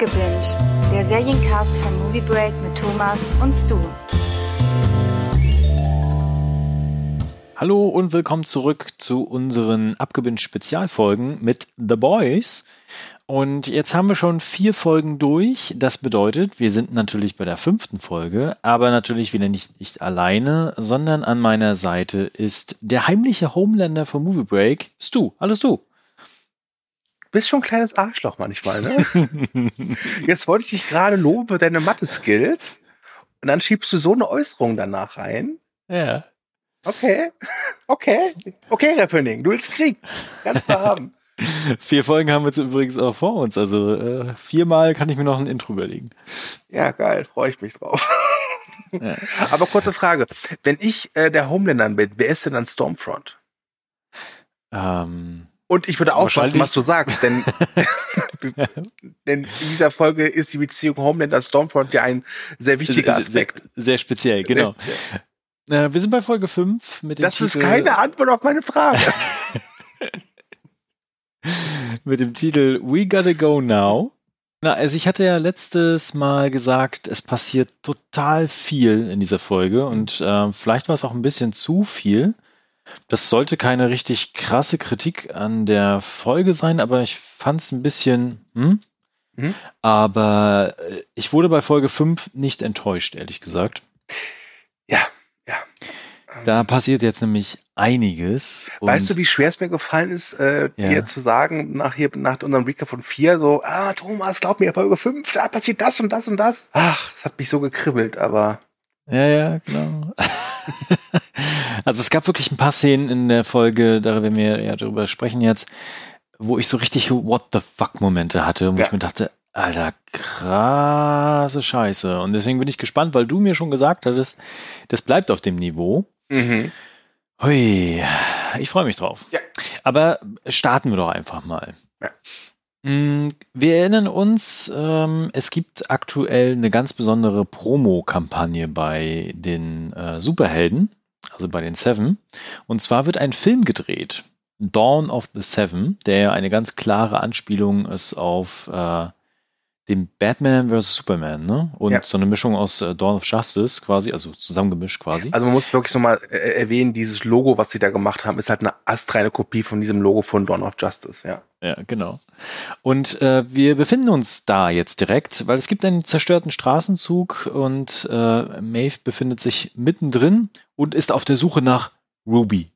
Abgebinged, der Seriencast von Movie Break mit Thomas und Stu. Hallo und willkommen zurück zu unseren Abgebinged Spezialfolgen mit The Boys. Und jetzt haben wir schon vier Folgen durch. Das bedeutet, wir sind natürlich bei der fünften Folge, aber natürlich wieder nicht, nicht alleine, sondern an meiner Seite ist der heimliche Homelander von Movie Break, Stu. Hallo Stu bist schon ein kleines Arschloch manchmal, ne? Jetzt wollte ich dich gerade loben für deine Mathe-Skills und dann schiebst du so eine Äußerung danach rein. Ja. Okay, okay, okay, Rappening, du willst Krieg, kannst du haben. Vier Folgen haben wir jetzt übrigens auch vor uns, also äh, viermal kann ich mir noch ein Intro überlegen. Ja, geil, freue ich mich drauf. Ja. Aber kurze Frage, wenn ich äh, der Homelander bin, wer ist denn dann Stormfront? Ähm, und ich würde aufpassen, was du sagst, denn, denn in dieser Folge ist die Beziehung Homelander-Stormfront ja ein sehr wichtiger Aspekt. Sehr, sehr speziell, genau. Äh, wir sind bei Folge 5 mit dem Das Titel, ist keine Antwort auf meine Frage. mit dem Titel We Gotta Go Now. Na, also ich hatte ja letztes Mal gesagt, es passiert total viel in dieser Folge und äh, vielleicht war es auch ein bisschen zu viel. Das sollte keine richtig krasse Kritik an der Folge sein, aber ich fand es ein bisschen, hm? Mhm. Aber äh, ich wurde bei Folge 5 nicht enttäuscht, ehrlich gesagt. Ja, ja. Da passiert jetzt nämlich einiges. Weißt du, wie schwer es mir gefallen ist, äh, ja. dir zu sagen, nach, hier, nach unserem Recap von 4, so, ah, Thomas, glaub mir, Folge 5, da passiert das und das und das. Ach, es hat mich so gekribbelt, aber. Ja, ja, genau. also es gab wirklich ein paar Szenen in der Folge, da werden wir ja darüber sprechen jetzt, wo ich so richtig What the fuck Momente hatte, wo ja. ich mir dachte, Alter, krasse Scheiße. Und deswegen bin ich gespannt, weil du mir schon gesagt hattest, das bleibt auf dem Niveau. Mhm. Hui, ich freue mich drauf. Ja. Aber starten wir doch einfach mal. Ja. Mm, wir erinnern uns, ähm, es gibt aktuell eine ganz besondere Promo-Kampagne bei den äh, Superhelden, also bei den Seven. Und zwar wird ein Film gedreht, Dawn of the Seven, der eine ganz klare Anspielung ist auf äh, dem Batman vs. Superman, ne? Und ja. so eine Mischung aus äh, Dawn of Justice quasi, also zusammengemischt quasi. Also man muss wirklich nochmal äh, erwähnen, dieses Logo, was sie da gemacht haben, ist halt eine astreine Kopie von diesem Logo von Dawn of Justice, ja. Ja, genau. Und äh, wir befinden uns da jetzt direkt, weil es gibt einen zerstörten Straßenzug und äh, Maeve befindet sich mittendrin und ist auf der Suche nach Ruby.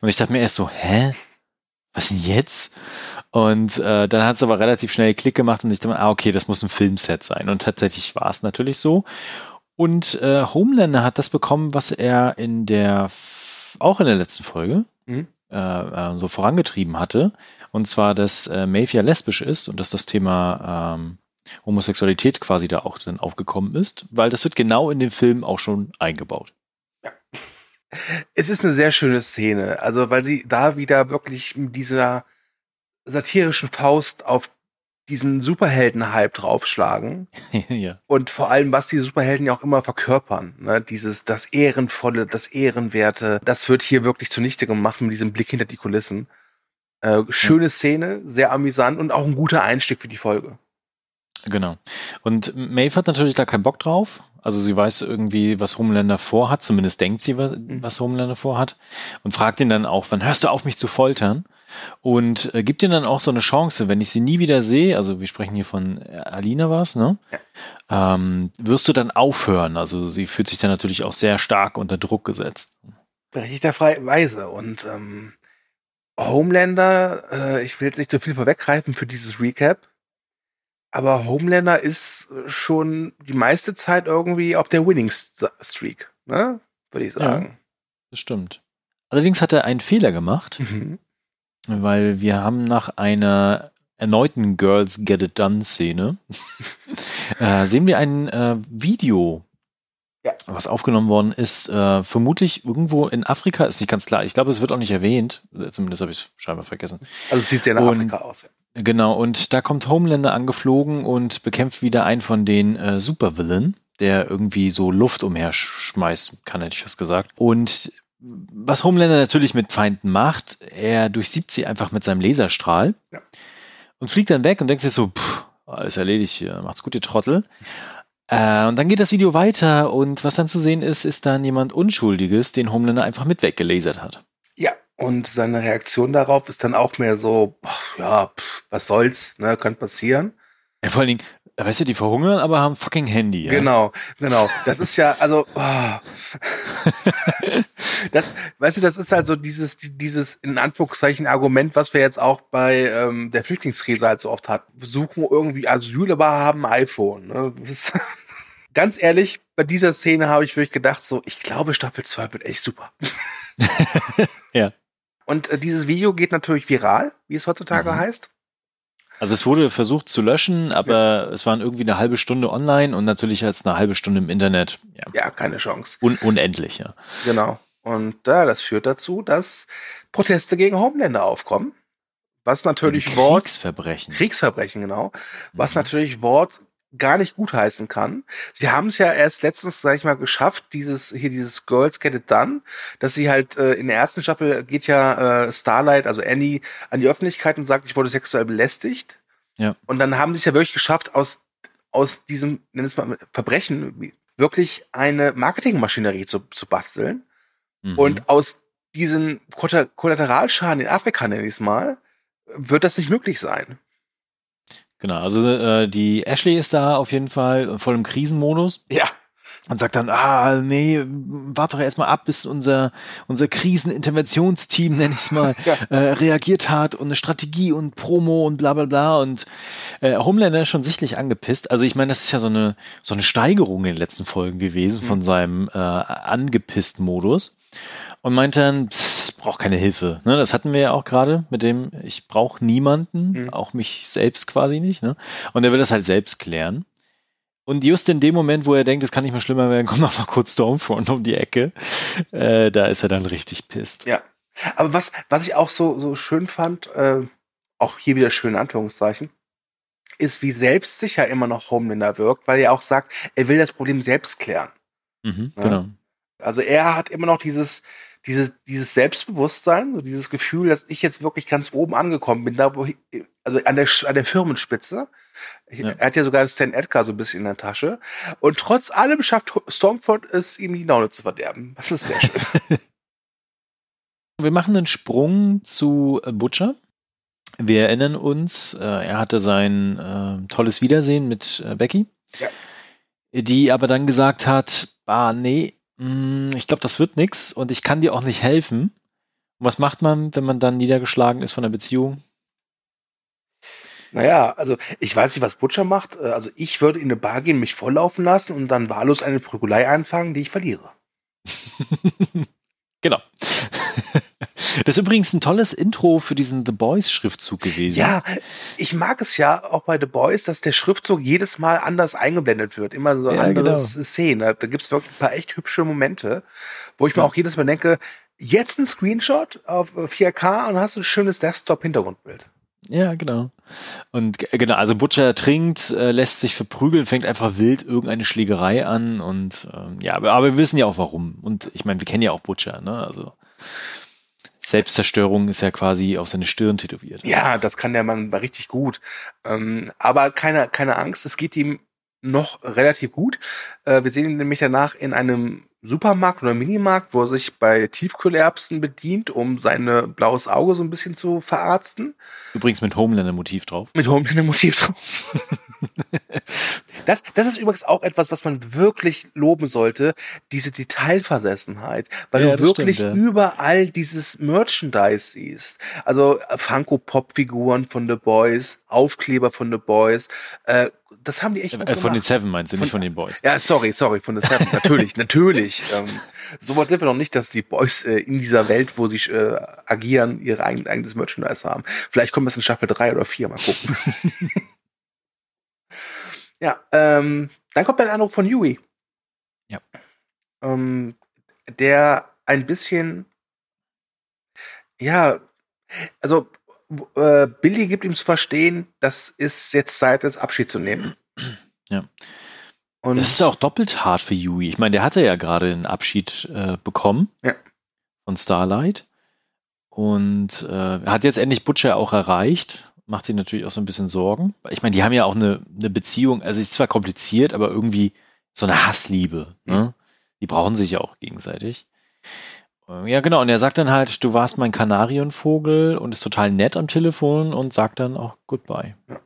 Und ich dachte mir erst so, hä? Was denn jetzt? Und äh, dann hat es aber relativ schnell Klick gemacht und ich dachte, ah, okay, das muss ein Filmset sein. Und tatsächlich war es natürlich so. Und äh, Homelander hat das bekommen, was er in der, auch in der letzten Folge, mhm. äh, äh so vorangetrieben hatte. Und zwar, dass äh, ja lesbisch ist und dass das Thema ähm, Homosexualität quasi da auch dann aufgekommen ist, weil das wird genau in dem Film auch schon eingebaut. Es ist eine sehr schöne Szene, also weil sie da wieder wirklich mit dieser satirischen Faust auf diesen Superhelden-Hype draufschlagen. ja. Und vor allem, was die Superhelden ja auch immer verkörpern. Ne? Dieses, das Ehrenvolle, das Ehrenwerte, das wird hier wirklich zunichte gemacht mit diesem Blick hinter die Kulissen. Äh, schöne. Szene, sehr amüsant und auch ein guter Einstieg für die Folge. Genau. Und Maeve hat natürlich da keinen Bock drauf. Also sie weiß irgendwie, was Homelander vorhat, zumindest denkt sie, was, mhm. was Homelander vorhat. Und fragt ihn dann auch, wann hörst du auf, mich zu foltern? Und äh, gibt ihm dann auch so eine Chance, wenn ich sie nie wieder sehe, also wir sprechen hier von äh, Alina was, ne? Ja. Ähm, wirst du dann aufhören? Also sie fühlt sich dann natürlich auch sehr stark unter Druck gesetzt. Berechtigterweise. Und ähm, Homelander, äh, ich will jetzt nicht so viel vorweggreifen für dieses Recap, aber Homelander ist schon die meiste Zeit irgendwie auf der Winning Streak, ne? Würde ich sagen. Ja, das stimmt. Allerdings hat er einen Fehler gemacht, mhm. weil wir haben nach einer erneuten Girls Get It Done Szene äh, sehen wir ein äh, Video ja. was aufgenommen worden ist, äh, vermutlich irgendwo in Afrika, ist nicht ganz klar. Ich glaube, es wird auch nicht erwähnt. Zumindest habe ich es scheinbar vergessen. Also es sieht sehr nach und, Afrika aus. Ja. Genau, und da kommt Homelander angeflogen und bekämpft wieder einen von den äh, Supervillain, der irgendwie so Luft umherschmeißen kann, hätte ich fast gesagt. Und was Homelander natürlich mit Feinden macht, er durchsiebt sie einfach mit seinem Laserstrahl ja. und fliegt dann weg und denkt sich so, pff, alles erledigt, macht's gut, ihr Trottel. Äh, und dann geht das Video weiter und was dann zu sehen ist, ist dann jemand Unschuldiges, den Homelander einfach mit weggelasert hat. Ja, und seine Reaktion darauf ist dann auch mehr so, ach, ja, pff, was soll's, ne, kann passieren. Ja, vor allen Dingen, weißt du, die verhungern, aber haben fucking Handy. Ja? Genau, genau. Das ist ja, also, oh. das, weißt du, das ist halt so dieses, dieses in Anführungszeichen Argument, was wir jetzt auch bei ähm, der Flüchtlingskrise halt so oft hat. Wir suchen irgendwie Asyl, aber haben iPhone. Ne? ganz ehrlich, bei dieser Szene habe ich wirklich gedacht, so, ich glaube, Staffel 2 wird echt super. ja. Und äh, dieses Video geht natürlich viral, wie es heutzutage mhm. heißt. Also es wurde versucht zu löschen, aber ja. es waren irgendwie eine halbe Stunde online und natürlich als eine halbe Stunde im Internet. Ja, ja keine Chance. Un unendlich, ja. Genau. Und ja, das führt dazu, dass Proteste gegen Homelander aufkommen. Was natürlich Wort. Kriegsverbrechen. Kriegsverbrechen, genau. Was mhm. natürlich Wort gar nicht gutheißen kann. Sie haben es ja erst letztens, sag ich mal, geschafft, dieses hier dieses Girls Get It Done, dass sie halt äh, in der ersten Staffel geht ja äh, Starlight, also Annie, an die Öffentlichkeit und sagt, ich wurde sexuell belästigt. Ja. Und dann haben sie es ja wirklich geschafft, aus aus diesem, nenn es mal Verbrechen, wirklich eine Marketingmaschinerie zu, zu basteln. Mhm. Und aus diesen Kollateralschaden in Afrika, nenne ich es mal, wird das nicht möglich sein. Genau, also äh, die Ashley ist da auf jeden Fall voll im Krisenmodus. Ja. Und sagt dann, ah, nee, warte doch erstmal ab, bis unser, unser Kriseninterventionsteam, nenn ich es mal, ja. äh, reagiert hat und eine Strategie und Promo und bla bla bla. Und äh, Homelander ist schon sichtlich angepisst. Also ich meine, das ist ja so eine, so eine Steigerung in den letzten Folgen gewesen mhm. von seinem äh, angepisst Modus und meinte dann, ich brauche keine Hilfe. Ne, das hatten wir ja auch gerade mit dem, ich brauche niemanden, mhm. auch mich selbst quasi nicht. Ne? Und er will das halt selbst klären. Und just in dem Moment, wo er denkt, es kann nicht mehr schlimmer werden, kommt noch mal kurz Stormfront um die Ecke. Äh, da ist er dann richtig pisst. Ja. Aber was, was ich auch so, so schön fand, äh, auch hier wieder schön Anführungszeichen, ist, wie selbstsicher immer noch Homelander wirkt, weil er auch sagt, er will das Problem selbst klären. Mhm, ja? Genau. Also er hat immer noch dieses, dieses, dieses Selbstbewusstsein, so dieses Gefühl, dass ich jetzt wirklich ganz oben angekommen bin, da wo ich, also an der, an der Firmenspitze. Ja. Er hat ja sogar Stan Edgar so ein bisschen in der Tasche. Und trotz allem schafft Stormfront es, ihm die Laune zu verderben. Das ist sehr schön. Wir machen einen Sprung zu Butcher. Wir erinnern uns, äh, er hatte sein äh, tolles Wiedersehen mit äh, Becky, ja. die aber dann gesagt hat, ah nee, ich glaube, das wird nichts und ich kann dir auch nicht helfen. Und was macht man, wenn man dann niedergeschlagen ist von der Beziehung? Naja, also ich weiß nicht, was Butcher macht. Äh, also ich würde in eine Bar gehen, mich volllaufen lassen und dann wahllos eine Prügelei anfangen, die ich verliere. genau. Das ist übrigens ein tolles Intro für diesen The Boys Schriftzug gewesen. Ja, ich mag es ja auch bei The Boys, dass der Schriftzug jedes Mal anders eingeblendet wird. Immer so ja, andere genau. Szenen. Da gibt es wirklich ein paar echt hübsche Momente, wo ich mir auch jedes Mal denke, jetzt ein Screenshot auf 4K und hast ein schönes Desktop-Hintergrundbild. Ja, genau. Und genau, also Butcher trinkt, äh, lässt sich verprügeln, fängt einfach wild irgendeine Schlägerei an und ähm, ja, aber, aber wir wissen ja auch warum. Und ich meine, wir kennen ja auch Butcher, ne? Also Selbstzerstörung ist ja quasi auf seine Stirn tätowiert. Ja, das kann der Mann richtig gut. Ähm, aber keine, keine Angst, es geht ihm noch relativ gut. Äh, wir sehen ihn nämlich danach in einem Supermarkt oder Minimarkt, wo er sich bei Tiefkühlerbsen bedient, um sein blaues Auge so ein bisschen zu verarzten. Übrigens mit Homelander-Motiv drauf. Mit Homelander-Motiv drauf. das, das ist übrigens auch etwas, was man wirklich loben sollte, diese Detailversessenheit, weil ja, du wirklich stimmt, ja. überall dieses Merchandise siehst. Also Funko-Pop-Figuren von The Boys, Aufkleber von The Boys, äh, das haben die echt äh, Von den Seven meinst du, von, nicht von den Boys. Ja, sorry, sorry, von den Seven. natürlich, natürlich. Ähm, so weit sind wir noch nicht, dass die Boys äh, in dieser Welt, wo sie äh, agieren, ihr eigen, eigenes Merchandise haben. Vielleicht kommt es in Staffel 3 oder 4, mal gucken. ja, ähm, dann kommt ein Anruf von Yui. Ja. Ähm, der ein bisschen, ja, also äh, Billy gibt ihm zu verstehen, das ist jetzt Zeit, das Abschied zu nehmen. Ja. Und das ist auch doppelt hart für Yui. Ich meine, der hatte ja gerade einen Abschied äh, bekommen ja. von Starlight und äh, hat jetzt endlich Butcher auch erreicht. Macht sich natürlich auch so ein bisschen Sorgen. Ich meine, die haben ja auch eine, eine Beziehung, also ist zwar kompliziert, aber irgendwie so eine Hassliebe. Ne? Mhm. Die brauchen sich ja auch gegenseitig. Ja, genau. Und er sagt dann halt, du warst mein Kanarienvogel und ist total nett am Telefon und sagt dann auch Goodbye. Ja.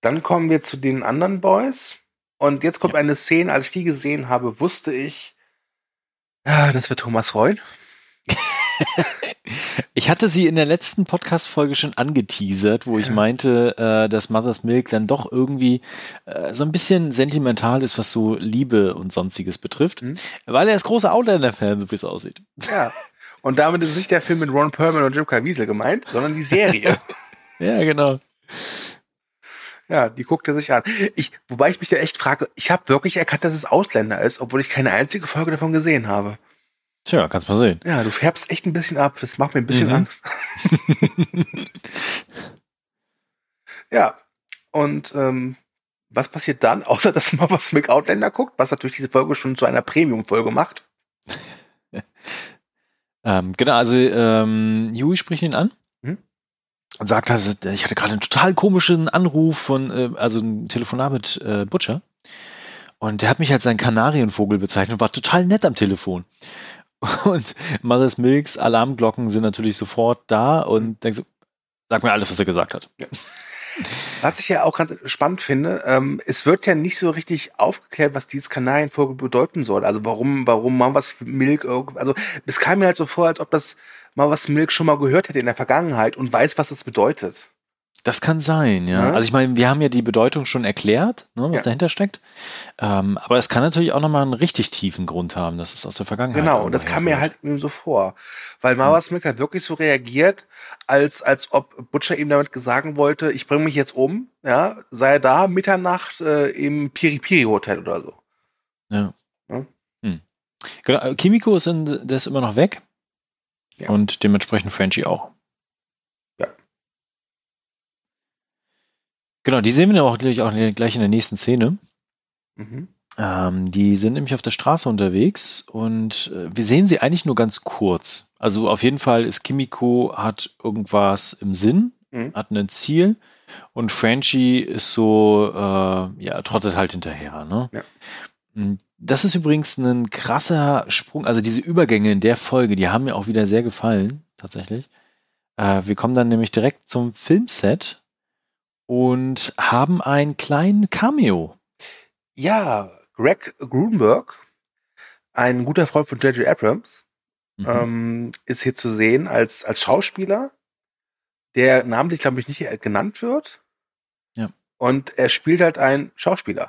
Dann kommen wir zu den anderen Boys. Und jetzt kommt ja. eine Szene, als ich die gesehen habe, wusste ich, ja, das wird Thomas freuen. ich hatte sie in der letzten Podcast-Folge schon angeteasert, wo ich meinte, äh, dass Mother's Milk dann doch irgendwie äh, so ein bisschen sentimental ist, was so Liebe und sonstiges betrifft, mhm. weil er ist großer Outlander-Fan, so wie es aussieht. Ja. Und damit ist nicht der Film mit Ron Perlman und Jim Caviezel gemeint, sondern die Serie. ja, genau. Ja, die guckt er sich an. Ich, wobei ich mich da echt frage, ich habe wirklich erkannt, dass es Ausländer ist, obwohl ich keine einzige Folge davon gesehen habe. Tja, kannst mal sehen. Ja, du färbst echt ein bisschen ab. Das macht mir ein bisschen mhm. Angst. ja, und ähm, was passiert dann, außer dass man was mit Outlander guckt, was natürlich diese Folge schon zu einer Premium-Folge macht? ähm, genau, also ähm, Huey spricht ihn an mhm. und sagt, also, ich hatte gerade einen total komischen Anruf von, äh, also ein Telefonat mit äh, Butcher. Und der hat mich als seinen Kanarienvogel bezeichnet und war total nett am Telefon. Und Mother's Milks Alarmglocken sind natürlich sofort da und denkst, sag mir alles, was er gesagt hat. Ja. Was ich ja auch ganz spannend finde, ähm, es wird ja nicht so richtig aufgeklärt, was dieses Kanarienvogel bedeuten soll. Also warum, warum Mother's Milk, also es kam mir halt so vor, als ob das Mother's Milk schon mal gehört hätte in der Vergangenheit und weiß, was das bedeutet. Das kann sein, ja. ja. Also ich meine, wir haben ja die Bedeutung schon erklärt, ne, was ja. dahinter steckt. Ähm, aber es kann natürlich auch nochmal einen richtig tiefen Grund haben, das ist aus der Vergangenheit. Genau, und das kam mir halt eben so vor. Weil Mara Smith hat wirklich so reagiert, als, als ob Butcher ihm damit sagen wollte, ich bringe mich jetzt um, ja, sei da Mitternacht äh, im Piri-Piri-Hotel oder so. Ja. ja? Hm. Genau, Kimiko ist, in, der ist immer noch weg. Ja. Und dementsprechend Frenchie auch. Genau, die sehen wir auch gleich, auch gleich in der nächsten Szene. Mhm. Ähm, die sind nämlich auf der Straße unterwegs und äh, wir sehen sie eigentlich nur ganz kurz. Also auf jeden Fall ist Kimiko hat irgendwas im Sinn, mhm. hat ein Ziel und Franchi ist so, äh, ja, trottet halt hinterher. Ne? Ja. Hm, das ist übrigens ein krasser Sprung. Also diese Übergänge in der Folge, die haben mir auch wieder sehr gefallen, tatsächlich. Äh, wir kommen dann nämlich direkt zum Filmset und haben einen kleinen Cameo. Ja, Greg Grunberg, ein guter Freund von J.J. Abrams, mhm. ähm, ist hier zu sehen als, als Schauspieler, der namentlich, glaube ich, nicht genannt wird. Ja. Und er spielt halt einen Schauspieler,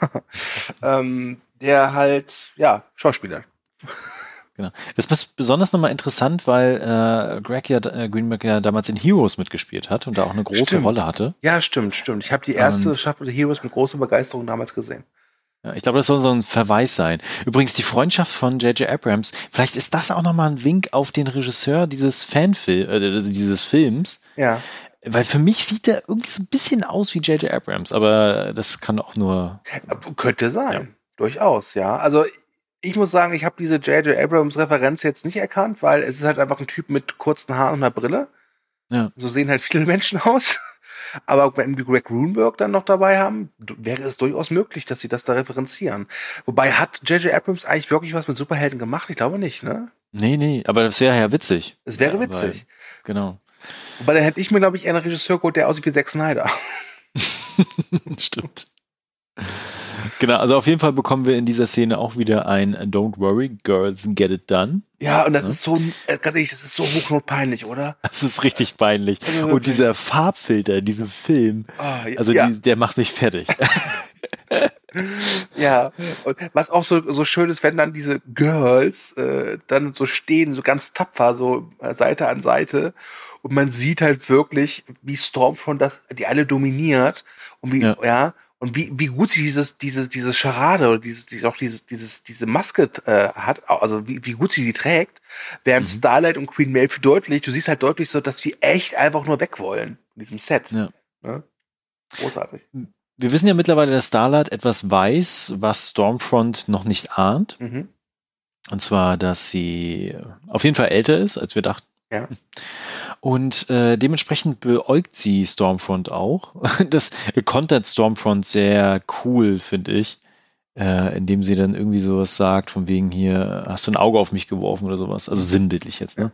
ähm, der halt, ja, Schauspieler. Genau. Das ist besonders nochmal interessant, weil äh, Greg ja, äh, Greenberg ja damals in Heroes mitgespielt hat und da auch eine große stimmt. Rolle hatte. Ja, stimmt, stimmt. Ich habe die erste Staffel Heroes mit großer Begeisterung damals gesehen. Ja, ich glaube, das soll so ein Verweis sein. Übrigens, die Freundschaft von J.J. Abrams, vielleicht ist das auch nochmal ein Wink auf den Regisseur dieses Fanfilm, äh, dieses Films. Ja. Weil für mich sieht er irgendwie so ein bisschen aus wie J.J. Abrams, aber das kann auch nur. Könnte sein. Ja. Durchaus, ja. Also ich muss sagen, ich habe diese J.J. Abrams-Referenz jetzt nicht erkannt, weil es ist halt einfach ein Typ mit kurzen Haaren und einer Brille. Ja. So sehen halt viele Menschen aus. Aber wenn wir Greg Grunberg dann noch dabei haben, wäre es durchaus möglich, dass sie das da referenzieren. Wobei hat J.J. Abrams eigentlich wirklich was mit Superhelden gemacht? Ich glaube nicht, ne? Nee, nee, aber das wäre ja witzig. Es wäre ja, witzig. Weil, genau. Wobei dann hätte ich mir, glaube ich, einen Regisseur geholt, der aussieht wie Zack Snyder. Stimmt. Genau, also auf jeden Fall bekommen wir in dieser Szene auch wieder ein Don't worry, girls get it done. Ja, und das ja. ist so, äh, ganz ehrlich, das ist so hochnotpeinlich, oder? Das ist richtig peinlich. Also und dieser Farbfilter in diesem Film, oh, also ja. Die, der macht mich fertig. ja, und was auch so, so schön ist, wenn dann diese Girls äh, dann so stehen, so ganz tapfer, so äh, Seite an Seite und man sieht halt wirklich, wie Stormfront das, die alle dominiert und wie, ja, ja und wie, wie gut sie dieses, dieses, diese Charade oder dieses, dieses, auch dieses, dieses, diese Maske äh, hat, also wie, wie gut sie die trägt, während mhm. Starlight und Queen Maeve deutlich, du siehst halt deutlich so, dass sie echt einfach nur weg wollen in diesem Set. Ja. Ne? Großartig. Wir wissen ja mittlerweile, dass Starlight etwas weiß, was Stormfront noch nicht ahnt. Mhm. Und zwar, dass sie auf jeden Fall älter ist, als wir dachten. Ja. Und äh, dementsprechend beäugt sie Stormfront auch. Das kontert Stormfront sehr cool, finde ich äh, indem sie dann irgendwie sowas sagt, von wegen hier, hast du ein Auge auf mich geworfen oder sowas. Also sinnbildlich jetzt, ne?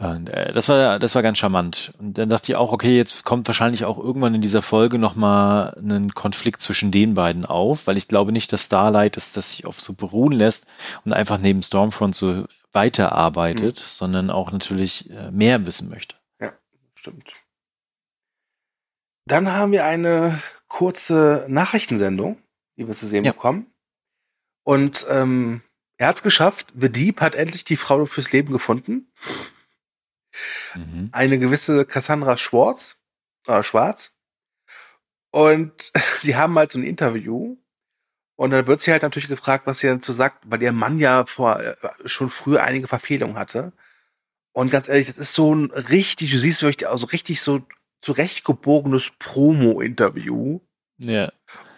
Und, äh, das war, das war ganz charmant. Und dann dachte ich auch, okay, jetzt kommt wahrscheinlich auch irgendwann in dieser Folge nochmal ein Konflikt zwischen den beiden auf, weil ich glaube nicht, dass Starlight das, das sich auf so beruhen lässt und einfach neben Stormfront so weiterarbeitet, mhm. sondern auch natürlich äh, mehr wissen möchte. Ja, stimmt. Dann haben wir eine kurze Nachrichtensendung die wir zu sehen ja. bekommen. Und ähm, er hat es geschafft. The Deep hat endlich die Frau fürs Leben gefunden. Mhm. Eine gewisse Cassandra Schwarz. Äh, Schwarz. Und sie haben halt so ein Interview. Und dann wird sie halt natürlich gefragt, was sie dazu sagt, weil ihr Mann ja vor äh, schon früher einige Verfehlungen hatte. Und ganz ehrlich, das ist so ein richtig, du siehst wirklich, also richtig so zurechtgebogenes Promo-Interview. Ja.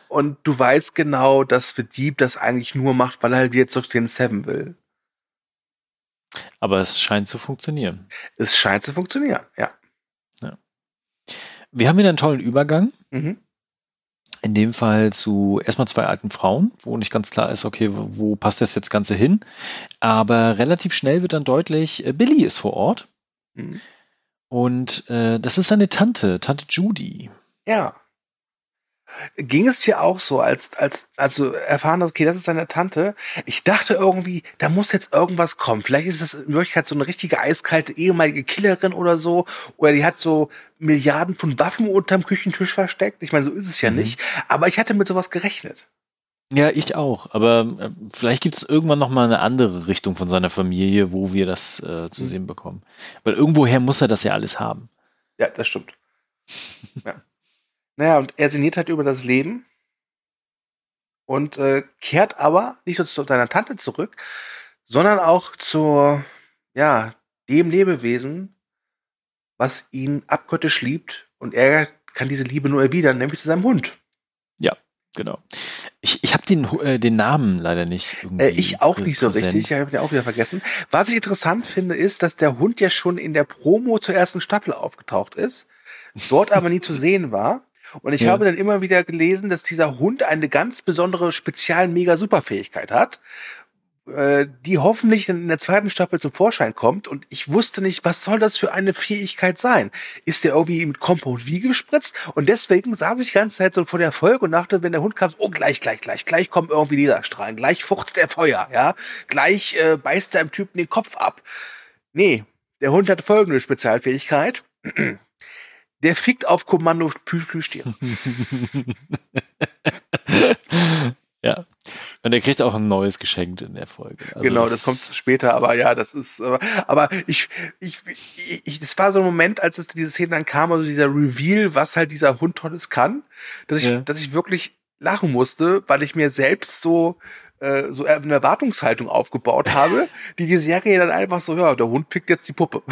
Und du weißt genau, dass Dieb das eigentlich nur macht, weil er halt jetzt durch den Seven will. Aber es scheint zu funktionieren. Es scheint zu funktionieren, ja. ja. Wir haben hier einen tollen Übergang. Mhm. In dem Fall zu erstmal zwei alten Frauen, wo nicht ganz klar ist, okay, wo, passt das jetzt Ganze hin? Aber relativ schnell wird dann deutlich, äh, Billy ist vor Ort. Mhm. Und äh, das ist seine Tante, Tante Judy. Ja. Ging es dir auch so, als, als, als du erfahren hast, okay, das ist deine Tante? Ich dachte irgendwie, da muss jetzt irgendwas kommen. Vielleicht ist es in Wirklichkeit so eine richtige eiskalte ehemalige Killerin oder so. Oder die hat so Milliarden von Waffen unterm Küchentisch versteckt. Ich meine, so ist es ja mhm. nicht. Aber ich hatte mit sowas gerechnet. Ja, ich auch. Aber äh, vielleicht gibt es irgendwann noch mal eine andere Richtung von seiner Familie, wo wir das äh, zu mhm. sehen bekommen. Weil irgendwoher muss er das ja alles haben. Ja, das stimmt. ja. Naja, und er sinniert halt über das Leben und äh, kehrt aber nicht nur zu seiner Tante zurück, sondern auch zur, ja, dem Lebewesen, was ihn abgöttisch liebt und er kann diese Liebe nur erwidern, nämlich zu seinem Hund. Ja, genau. Ich, ich habe den, äh, den Namen leider nicht. Äh, ich auch nicht so richtig, ich habe den auch wieder vergessen. Was ich interessant finde, ist, dass der Hund ja schon in der Promo zur ersten Staffel aufgetaucht ist, dort aber nie zu sehen war. Und ich ja. habe dann immer wieder gelesen, dass dieser Hund eine ganz besondere Spezial-Mega-Superfähigkeit hat, äh, die hoffentlich in der zweiten Staffel zum Vorschein kommt. Und ich wusste nicht, was soll das für eine Fähigkeit sein? Ist der irgendwie mit Compound V gespritzt? Und deswegen saß ich die ganze Zeit so vor der Folge und dachte, wenn der Hund kam, oh, gleich, gleich, gleich, gleich kommen irgendwie Laserstrahlen, gleich fuchzt der Feuer, ja, gleich äh, beißt er im Typen den Kopf ab. Nee, der Hund hat folgende Spezialfähigkeit. Der fickt auf Kommando Plüschtier. ja. Und er kriegt auch ein neues Geschenk in der Folge. Also genau, das, das kommt später, aber ja, das ist, aber, aber ich, ich, ich, das war so ein Moment, als es diese Szene dann kam, also dieser Reveal, was halt dieser Hund Tolles kann, dass ich, ja. dass ich wirklich lachen musste, weil ich mir selbst so, äh, so eine Erwartungshaltung aufgebaut habe, die die Serie dann einfach so, ja, der Hund pickt jetzt die Puppe.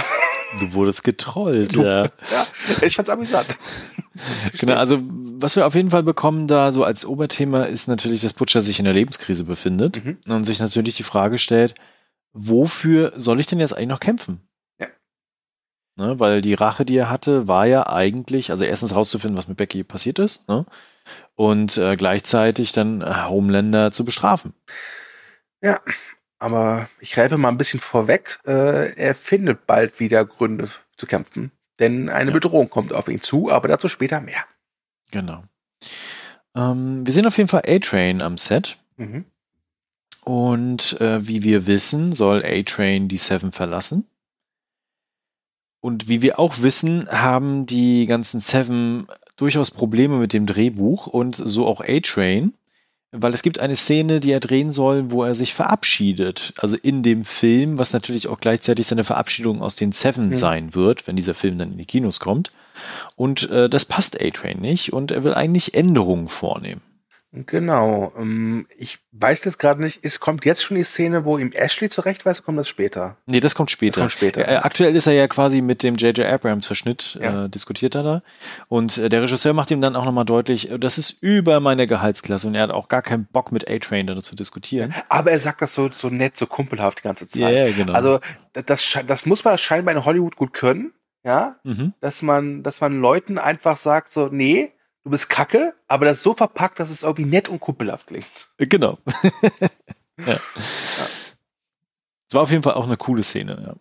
Du wurdest getrollt, du, ja. ja. Ich fand's amüsant. Genau, also was wir auf jeden Fall bekommen da so als Oberthema ist natürlich, dass Butcher sich in der Lebenskrise befindet mhm. und sich natürlich die Frage stellt, wofür soll ich denn jetzt eigentlich noch kämpfen? Ja. Ne, weil die Rache, die er hatte, war ja eigentlich, also erstens rauszufinden, was mit Becky passiert ist, ne? Und äh, gleichzeitig dann äh, Homelander zu bestrafen. Ja, aber ich greife mal ein bisschen vorweg. Äh, er findet bald wieder Gründe zu kämpfen, denn eine ja. Bedrohung kommt auf ihn zu, aber dazu später mehr. Genau. Ähm, wir sehen auf jeden Fall A-Train am Set. Mhm. Und äh, wie wir wissen, soll A-Train die Seven verlassen. Und wie wir auch wissen, haben die ganzen Seven durchaus Probleme mit dem Drehbuch und so auch A-Train. Weil es gibt eine Szene, die er drehen soll, wo er sich verabschiedet. Also in dem Film, was natürlich auch gleichzeitig seine Verabschiedung aus den Seven mhm. sein wird, wenn dieser Film dann in die Kinos kommt. Und äh, das passt A-Train nicht und er will eigentlich Änderungen vornehmen. Genau. Ähm, ich weiß jetzt gerade nicht, es kommt jetzt schon die Szene, wo ihm Ashley zurechtweist, kommt das später? Nee, das kommt später. Das kommt später. Äh, aktuell ist er ja quasi mit dem J.J. Abrams Verschnitt, ja. äh, diskutiert er da. Und äh, der Regisseur macht ihm dann auch nochmal deutlich, äh, das ist über meine Gehaltsklasse und er hat auch gar keinen Bock mit A-Train da zu diskutieren. Aber er sagt das so, so nett, so kumpelhaft die ganze Zeit. Ja, yeah, genau. Also das, das muss man scheinbar in Hollywood gut können ja, mhm. dass man, dass man Leuten einfach sagt so, nee, du bist kacke, aber das so verpackt, dass es irgendwie nett und kuppelhaft klingt. Genau. ja. ja. Es war auf jeden Fall auch eine coole Szene, ja.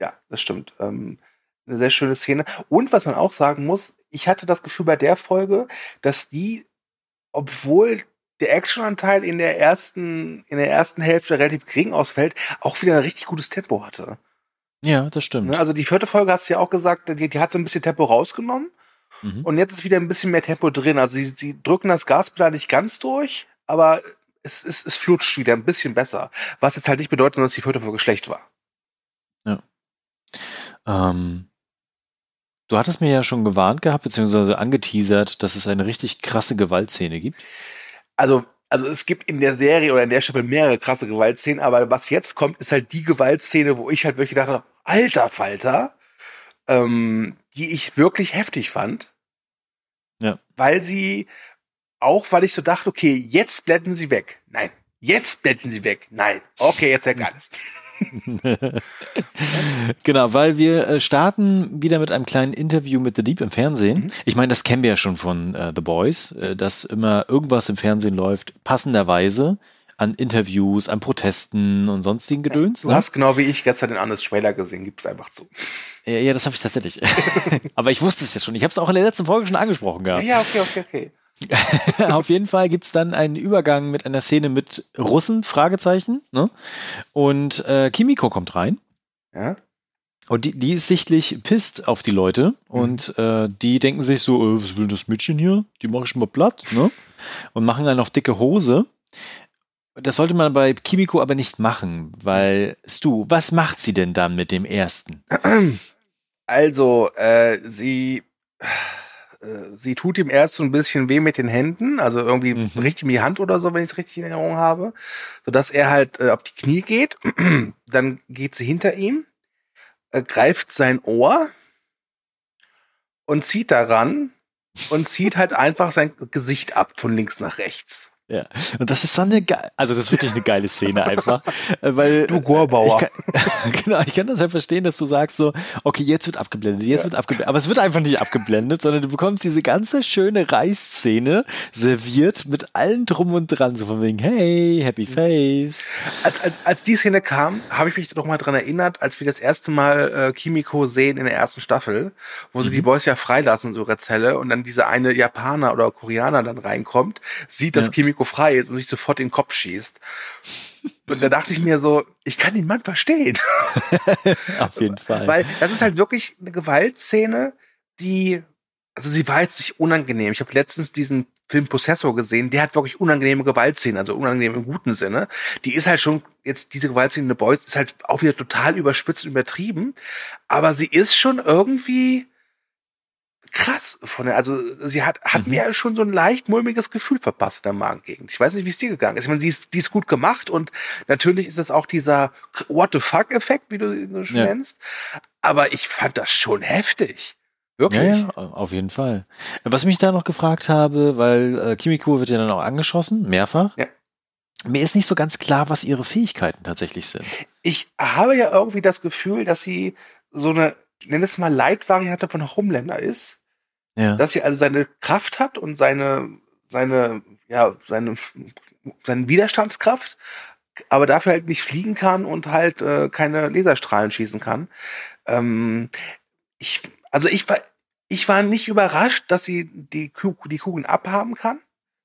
Ja, das stimmt. Ähm, eine sehr schöne Szene. Und was man auch sagen muss, ich hatte das Gefühl bei der Folge, dass die, obwohl der Actionanteil in der ersten, in der ersten Hälfte relativ gering ausfällt, auch wieder ein richtig gutes Tempo hatte. Ja, das stimmt. Ne, also die vierte Folge hast du ja auch gesagt, die, die hat so ein bisschen Tempo rausgenommen. Mhm. Und jetzt ist wieder ein bisschen mehr Tempo drin. Also sie, sie drücken das Gaspedal nicht ganz durch, aber es, es, es flutscht wieder ein bisschen besser. Was jetzt halt nicht bedeutet, dass die vierte Folge schlecht war. Ja. Ähm, du hattest mir ja schon gewarnt gehabt, beziehungsweise angeteasert, dass es eine richtig krasse Gewaltszene gibt. Also, also es gibt in der Serie oder in der Staffel mehrere krasse Gewaltszenen, aber was jetzt kommt, ist halt die Gewaltszene, wo ich halt wirklich dachte, alter Falter, ähm, die ich wirklich heftig fand. Ja. Weil sie, auch weil ich so dachte, okay, jetzt blenden sie weg. Nein. Jetzt blenden sie weg. Nein. Okay, jetzt weg alles. genau, weil wir äh, starten wieder mit einem kleinen Interview mit The Deep im Fernsehen. Mhm. Ich meine, das kennen wir ja schon von uh, The Boys, äh, dass immer irgendwas im Fernsehen läuft, passenderweise an Interviews, an Protesten und sonstigen Gedöns. Du ne? hast genau wie ich gestern den Anders Trailer gesehen, gibt's einfach zu. Ja, ja das habe ich tatsächlich. Aber ich wusste es ja schon. Ich habe es auch in der letzten Folge schon angesprochen gehabt. Ja, ja okay, okay, okay. Auf jeden Fall gibt es dann einen Übergang mit einer Szene mit Russen, Fragezeichen. Ne? Und äh, Kimiko kommt rein. Ja. Und die, die ist sichtlich pisst auf die Leute. Mhm. Und äh, die denken sich so, äh, was will das Mädchen hier? Die mache ich schon mal platt. Ne? Und machen dann noch dicke Hose. Das sollte man bei Kimiko aber nicht machen, weil, Stu, was macht sie denn dann mit dem ersten? Also, äh, sie äh, sie tut ihm erst so ein bisschen weh mit den Händen, also irgendwie mhm. bricht ihm die Hand oder so, wenn ich es richtig in Erinnerung habe, sodass er halt äh, auf die Knie geht. Dann geht sie hinter ihm, äh, greift sein Ohr und zieht daran und zieht halt einfach sein Gesicht ab von links nach rechts. Ja, und das ist so eine, ge also das ist wirklich eine geile Szene einfach, weil du Gorbauer. Ich kann, genau, ich kann das ja verstehen, dass du sagst so, okay, jetzt wird abgeblendet, jetzt ja. wird abgeblendet, aber es wird einfach nicht abgeblendet, sondern du bekommst diese ganze schöne Reißszene serviert mit allen drum und dran, so von wegen, hey, happy face. Als, als, als die Szene kam, habe ich mich noch mal dran erinnert, als wir das erste Mal äh, Kimiko sehen in der ersten Staffel, wo sie mhm. die Boys ja freilassen, so ihre Zelle, und dann dieser eine Japaner oder Koreaner dann reinkommt, sieht, dass ja. Kimiko Rico frei ist und sich sofort in den Kopf schießt. Und da dachte ich mir so, ich kann den Mann verstehen. Auf jeden Fall. Weil das ist halt wirklich eine Gewaltszene, die, also sie war jetzt nicht unangenehm. Ich habe letztens diesen Film Possessor gesehen, der hat wirklich unangenehme Gewaltszenen, also unangenehm im guten Sinne. Die ist halt schon, jetzt diese Gewaltszene in The Boys ist halt auch wieder total überspitzt und übertrieben, aber sie ist schon irgendwie, krass von der, also sie hat, hat mhm. mir schon so ein leicht mulmiges Gefühl verpasst in der Magengegend. Ich weiß nicht, wie es dir gegangen ist. Ich meine, sie ist, die ist gut gemacht und natürlich ist das auch dieser What the fuck Effekt, wie du ihn so ja. nennst. Aber ich fand das schon heftig. Wirklich? Ja, ja, auf jeden Fall. Was mich da noch gefragt habe, weil äh, Kimiko wird ja dann auch angeschossen, mehrfach. Ja. Mir ist nicht so ganz klar, was ihre Fähigkeiten tatsächlich sind. Ich habe ja irgendwie das Gefühl, dass sie so eine, nenn es mal Leitvariante von Homelander ist ja. Dass sie also seine Kraft hat und seine, seine, ja, seine, seine Widerstandskraft, aber dafür halt nicht fliegen kann und halt äh, keine Laserstrahlen schießen kann. Ähm, ich, also ich war, ich war nicht überrascht, dass sie die, die Kugeln abhaben kann.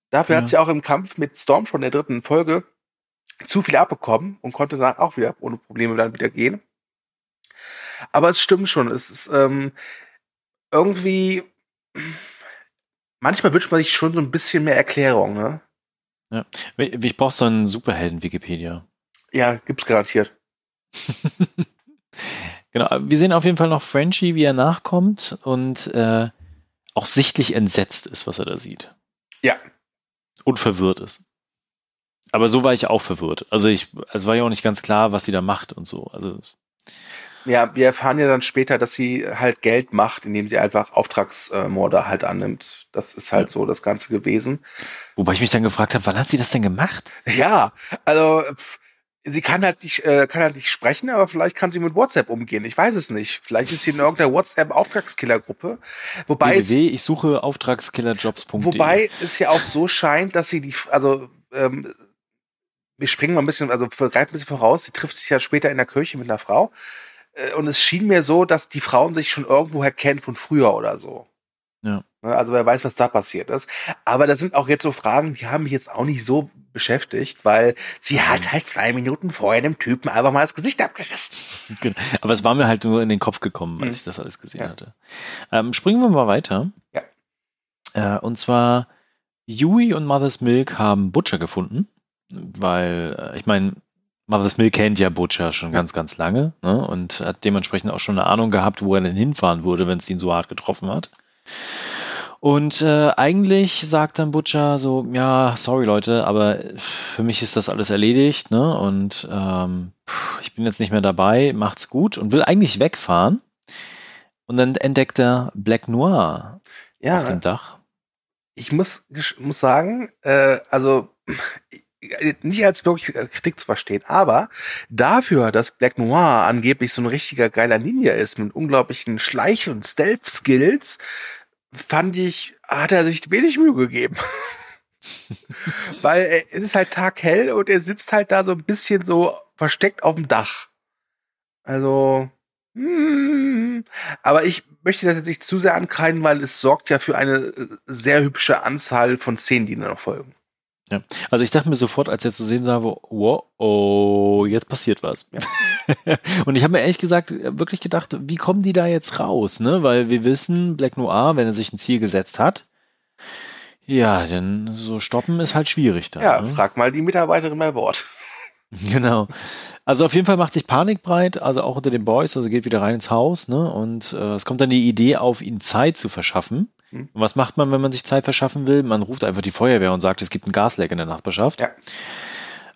Dafür ja. hat sie auch im Kampf mit Storm von der dritten Folge zu viel abbekommen und konnte dann auch wieder ohne Probleme dann wieder gehen. Aber es stimmt schon, es ist ähm, irgendwie manchmal wünscht man sich schon so ein bisschen mehr Erklärung, ne? Ja. Ich brauche so einen Superhelden-Wikipedia. Ja, gibt's garantiert. genau, wir sehen auf jeden Fall noch Frenchie, wie er nachkommt und äh, auch sichtlich entsetzt ist, was er da sieht. Ja. Und verwirrt ist. Aber so war ich auch verwirrt. Also ich, es war ja auch nicht ganz klar, was sie da macht und so. Also ja, wir erfahren ja dann später, dass sie halt Geld macht, indem sie einfach Auftragsmorde halt annimmt. Das ist halt so das Ganze gewesen. Wobei ich mich dann gefragt habe, wann hat sie das denn gemacht? Ja, also sie kann halt nicht, äh, kann halt nicht sprechen, aber vielleicht kann sie mit WhatsApp umgehen. Ich weiß es nicht. Vielleicht ist sie in irgendeiner WhatsApp-Auftragskiller-Gruppe. Wobei www, ich suche Auftragskillerjobs.de. Wobei es ja auch so scheint, dass sie die, also ähm, wir springen mal ein bisschen, also greifen ein bisschen voraus. Sie trifft sich ja später in der Kirche mit einer Frau. Äh, und es schien mir so, dass die Frauen sich schon irgendwoher kennen von früher oder so. Ja. Ne, also wer weiß, was da passiert ist. Aber das sind auch jetzt so Fragen, die haben mich jetzt auch nicht so beschäftigt, weil sie hat halt zwei Minuten vorher dem Typen einfach mal das Gesicht abgerissen. Genau. Aber es war mir halt nur in den Kopf gekommen, als mhm. ich das alles gesehen ja. hatte. Ähm, springen wir mal weiter. Ja. Äh, und zwar Yui und Mother's Milk haben Butcher gefunden, weil, äh, ich meine, Mother's Milk kennt ja Butcher schon ganz, ganz lange ne? und hat dementsprechend auch schon eine Ahnung gehabt, wo er denn hinfahren würde, wenn es ihn so hart getroffen hat. Und äh, eigentlich sagt dann Butcher so, ja, sorry Leute, aber für mich ist das alles erledigt, ne? Und ähm, ich bin jetzt nicht mehr dabei, macht's gut und will eigentlich wegfahren. Und dann entdeckt er Black Noir ja, auf dem Dach. Ich muss, muss sagen, äh, also nicht als wirklich Kritik zu verstehen, aber dafür, dass Black Noir angeblich so ein richtiger geiler Ninja ist mit unglaublichen Schleich- und Stealth-Skills, fand ich, hat er sich wenig Mühe gegeben. Weil äh, es ist halt taghell und er sitzt halt da so ein bisschen so versteckt auf dem Dach. Also, mm, aber ich möchte das jetzt nicht zu sehr ankreiden, weil es sorgt ja für eine äh, sehr hübsche Anzahl von Szenen, die noch folgen. Ja, also ich dachte mir sofort, als er zu sehen sah, wow, oh, jetzt passiert was. Ja. und ich habe mir ehrlich gesagt wirklich gedacht, wie kommen die da jetzt raus, ne? Weil wir wissen, Black Noir, wenn er sich ein Ziel gesetzt hat, ja, denn so stoppen ist halt schwierig da. Ja, ne? frag mal die Mitarbeiterin bei Wort. Genau. Also auf jeden Fall macht sich Panik breit, also auch unter den Boys, also geht wieder rein ins Haus, ne? Und äh, es kommt dann die Idee auf, ihn Zeit zu verschaffen. Und was macht man, wenn man sich Zeit verschaffen will? Man ruft einfach die Feuerwehr und sagt, es gibt ein Gasleck in der Nachbarschaft. Ja.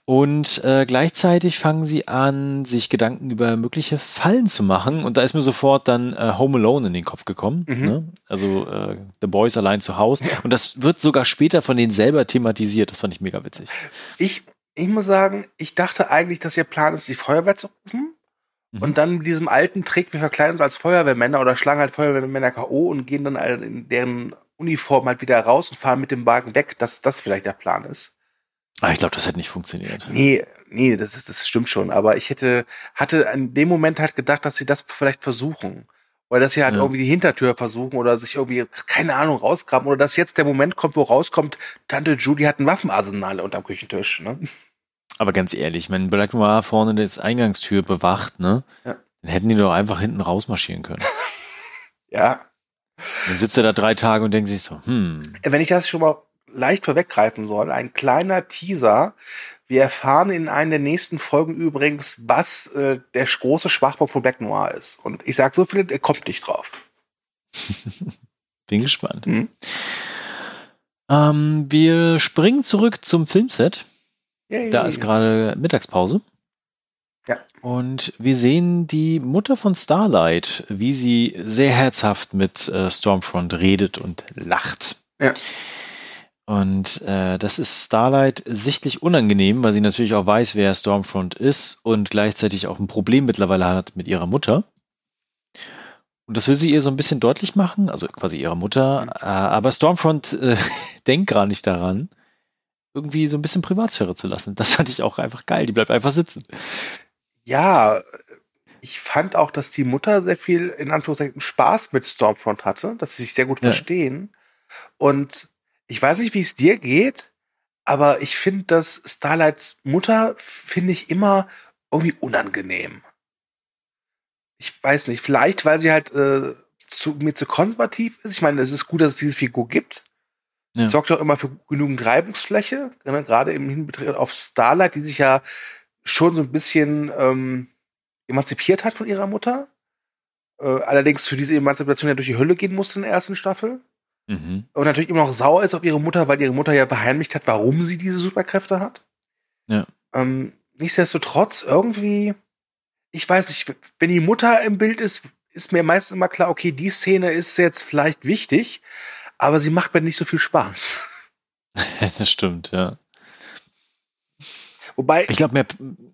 Und äh, gleichzeitig fangen sie an, sich Gedanken über mögliche Fallen zu machen. Und da ist mir sofort dann äh, Home Alone in den Kopf gekommen. Mhm. Ne? Also äh, The Boys allein zu Hause. Ja. Und das wird sogar später von denen selber thematisiert. Das fand ich mega witzig. Ich, ich muss sagen, ich dachte eigentlich, dass ihr Plan ist, die Feuerwehr zu rufen. Mhm. Und dann mit diesem alten Trick, wir verkleiden uns als Feuerwehrmänner oder schlagen halt Feuerwehrmänner K.O. und gehen dann in deren Uniform halt wieder raus und fahren mit dem Wagen weg, dass das vielleicht der Plan ist. Ah, ich glaube, das hätte nicht funktioniert. Nee, nee, das ist, das stimmt schon. Aber ich hätte, hatte in dem Moment halt gedacht, dass sie das vielleicht versuchen. Oder dass sie halt ja. irgendwie die Hintertür versuchen oder sich irgendwie, keine Ahnung, rausgraben. Oder dass jetzt der Moment kommt, wo rauskommt, Tante Judy hat ein Waffenarsenal unterm Küchentisch, ne? Aber ganz ehrlich, wenn Black Noir vorne das Eingangstür bewacht, ne? Ja. Dann hätten die doch einfach hinten rausmarschieren können. ja. Dann sitzt er da drei Tage und denkt sich so, hm. Wenn ich das schon mal leicht vorweggreifen soll, ein kleiner Teaser. Wir erfahren in einer der nächsten Folgen übrigens, was äh, der große Schwachpunkt von Black Noir ist. Und ich sage so viel, er kommt nicht drauf. Bin gespannt. Mhm. Ähm, wir springen zurück zum Filmset. Yay. Da ist gerade Mittagspause. Ja. Und wir sehen die Mutter von Starlight, wie sie sehr herzhaft mit äh, Stormfront redet und lacht. Ja. Und äh, das ist Starlight sichtlich unangenehm, weil sie natürlich auch weiß, wer Stormfront ist und gleichzeitig auch ein Problem mittlerweile hat mit ihrer Mutter. Und das will sie ihr so ein bisschen deutlich machen, also quasi ihrer Mutter. Mhm. Äh, aber Stormfront äh, denkt gar nicht daran, irgendwie so ein bisschen Privatsphäre zu lassen. Das fand ich auch einfach geil. Die bleibt einfach sitzen. Ja, ich fand auch, dass die Mutter sehr viel, in Anführungszeichen, Spaß mit Stormfront hatte, dass sie sich sehr gut ja. verstehen. Und ich weiß nicht, wie es dir geht, aber ich finde, dass Starlights Mutter finde ich immer irgendwie unangenehm. Ich weiß nicht, vielleicht, weil sie halt äh, zu, mir zu konservativ ist. Ich meine, es ist gut, dass es diese Figur gibt. Ja. Sorgt auch immer für genügend Reibungsfläche, ne, gerade im Hinblick auf Starlight, die sich ja schon so ein bisschen ähm, emanzipiert hat von ihrer Mutter. Äh, allerdings für diese Emanzipation ja durch die Hölle gehen musste in der ersten Staffel. Mhm. Und natürlich immer noch sauer ist auf ihre Mutter, weil ihre Mutter ja beheimlicht hat, warum sie diese Superkräfte hat. Ja. Ähm, nichtsdestotrotz irgendwie, ich weiß nicht, wenn die Mutter im Bild ist, ist mir meistens immer klar, okay, die Szene ist jetzt vielleicht wichtig, aber sie macht mir nicht so viel Spaß. das stimmt, ja. Wobei. Ich glaube, mehr,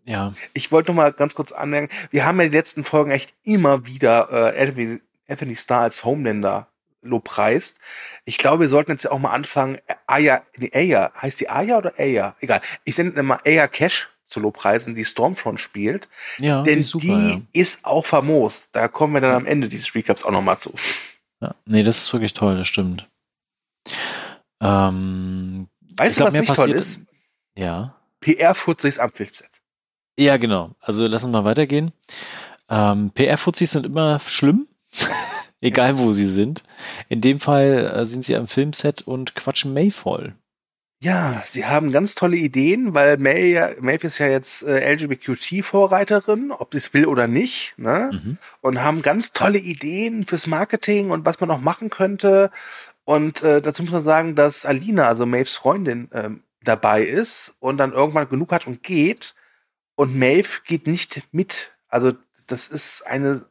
ja. Ich wollte noch mal ganz kurz anmerken, wir haben ja die letzten Folgen echt immer wieder äh, Anthony, Starr als Homelander lobpreist. Ich glaube, wir sollten jetzt ja auch mal anfangen, Aya, nee, Aya, heißt die Aya oder Aya? Egal. Ich nenne immer Aya Cash zu lobpreisen, die Stormfront spielt. Ja, denn die, super, die ja. ist auch famos. Da kommen wir dann am Ende dieses Recaps auch noch mal zu. Ja, nee, das ist wirklich toll, das stimmt. Ähm, weißt du, was nicht toll ist? Ja. PR-Fuzis am Filmset. Ja, genau. Also lass uns mal weitergehen. Ähm, PR-Fuzis sind immer schlimm. Egal wo sie sind. In dem Fall äh, sind sie am Filmset und quatschen May voll. Ja, sie haben ganz tolle Ideen, weil May, ja, Maeve ist ja jetzt äh, LGBTQ-Vorreiterin, ob sie es will oder nicht, ne? Mhm. Und haben ganz tolle Ideen fürs Marketing und was man noch machen könnte. Und äh, dazu muss man sagen, dass Alina, also Maves Freundin, ähm, dabei ist und dann irgendwann genug hat und geht. Und Maeve geht nicht mit. Also das ist eine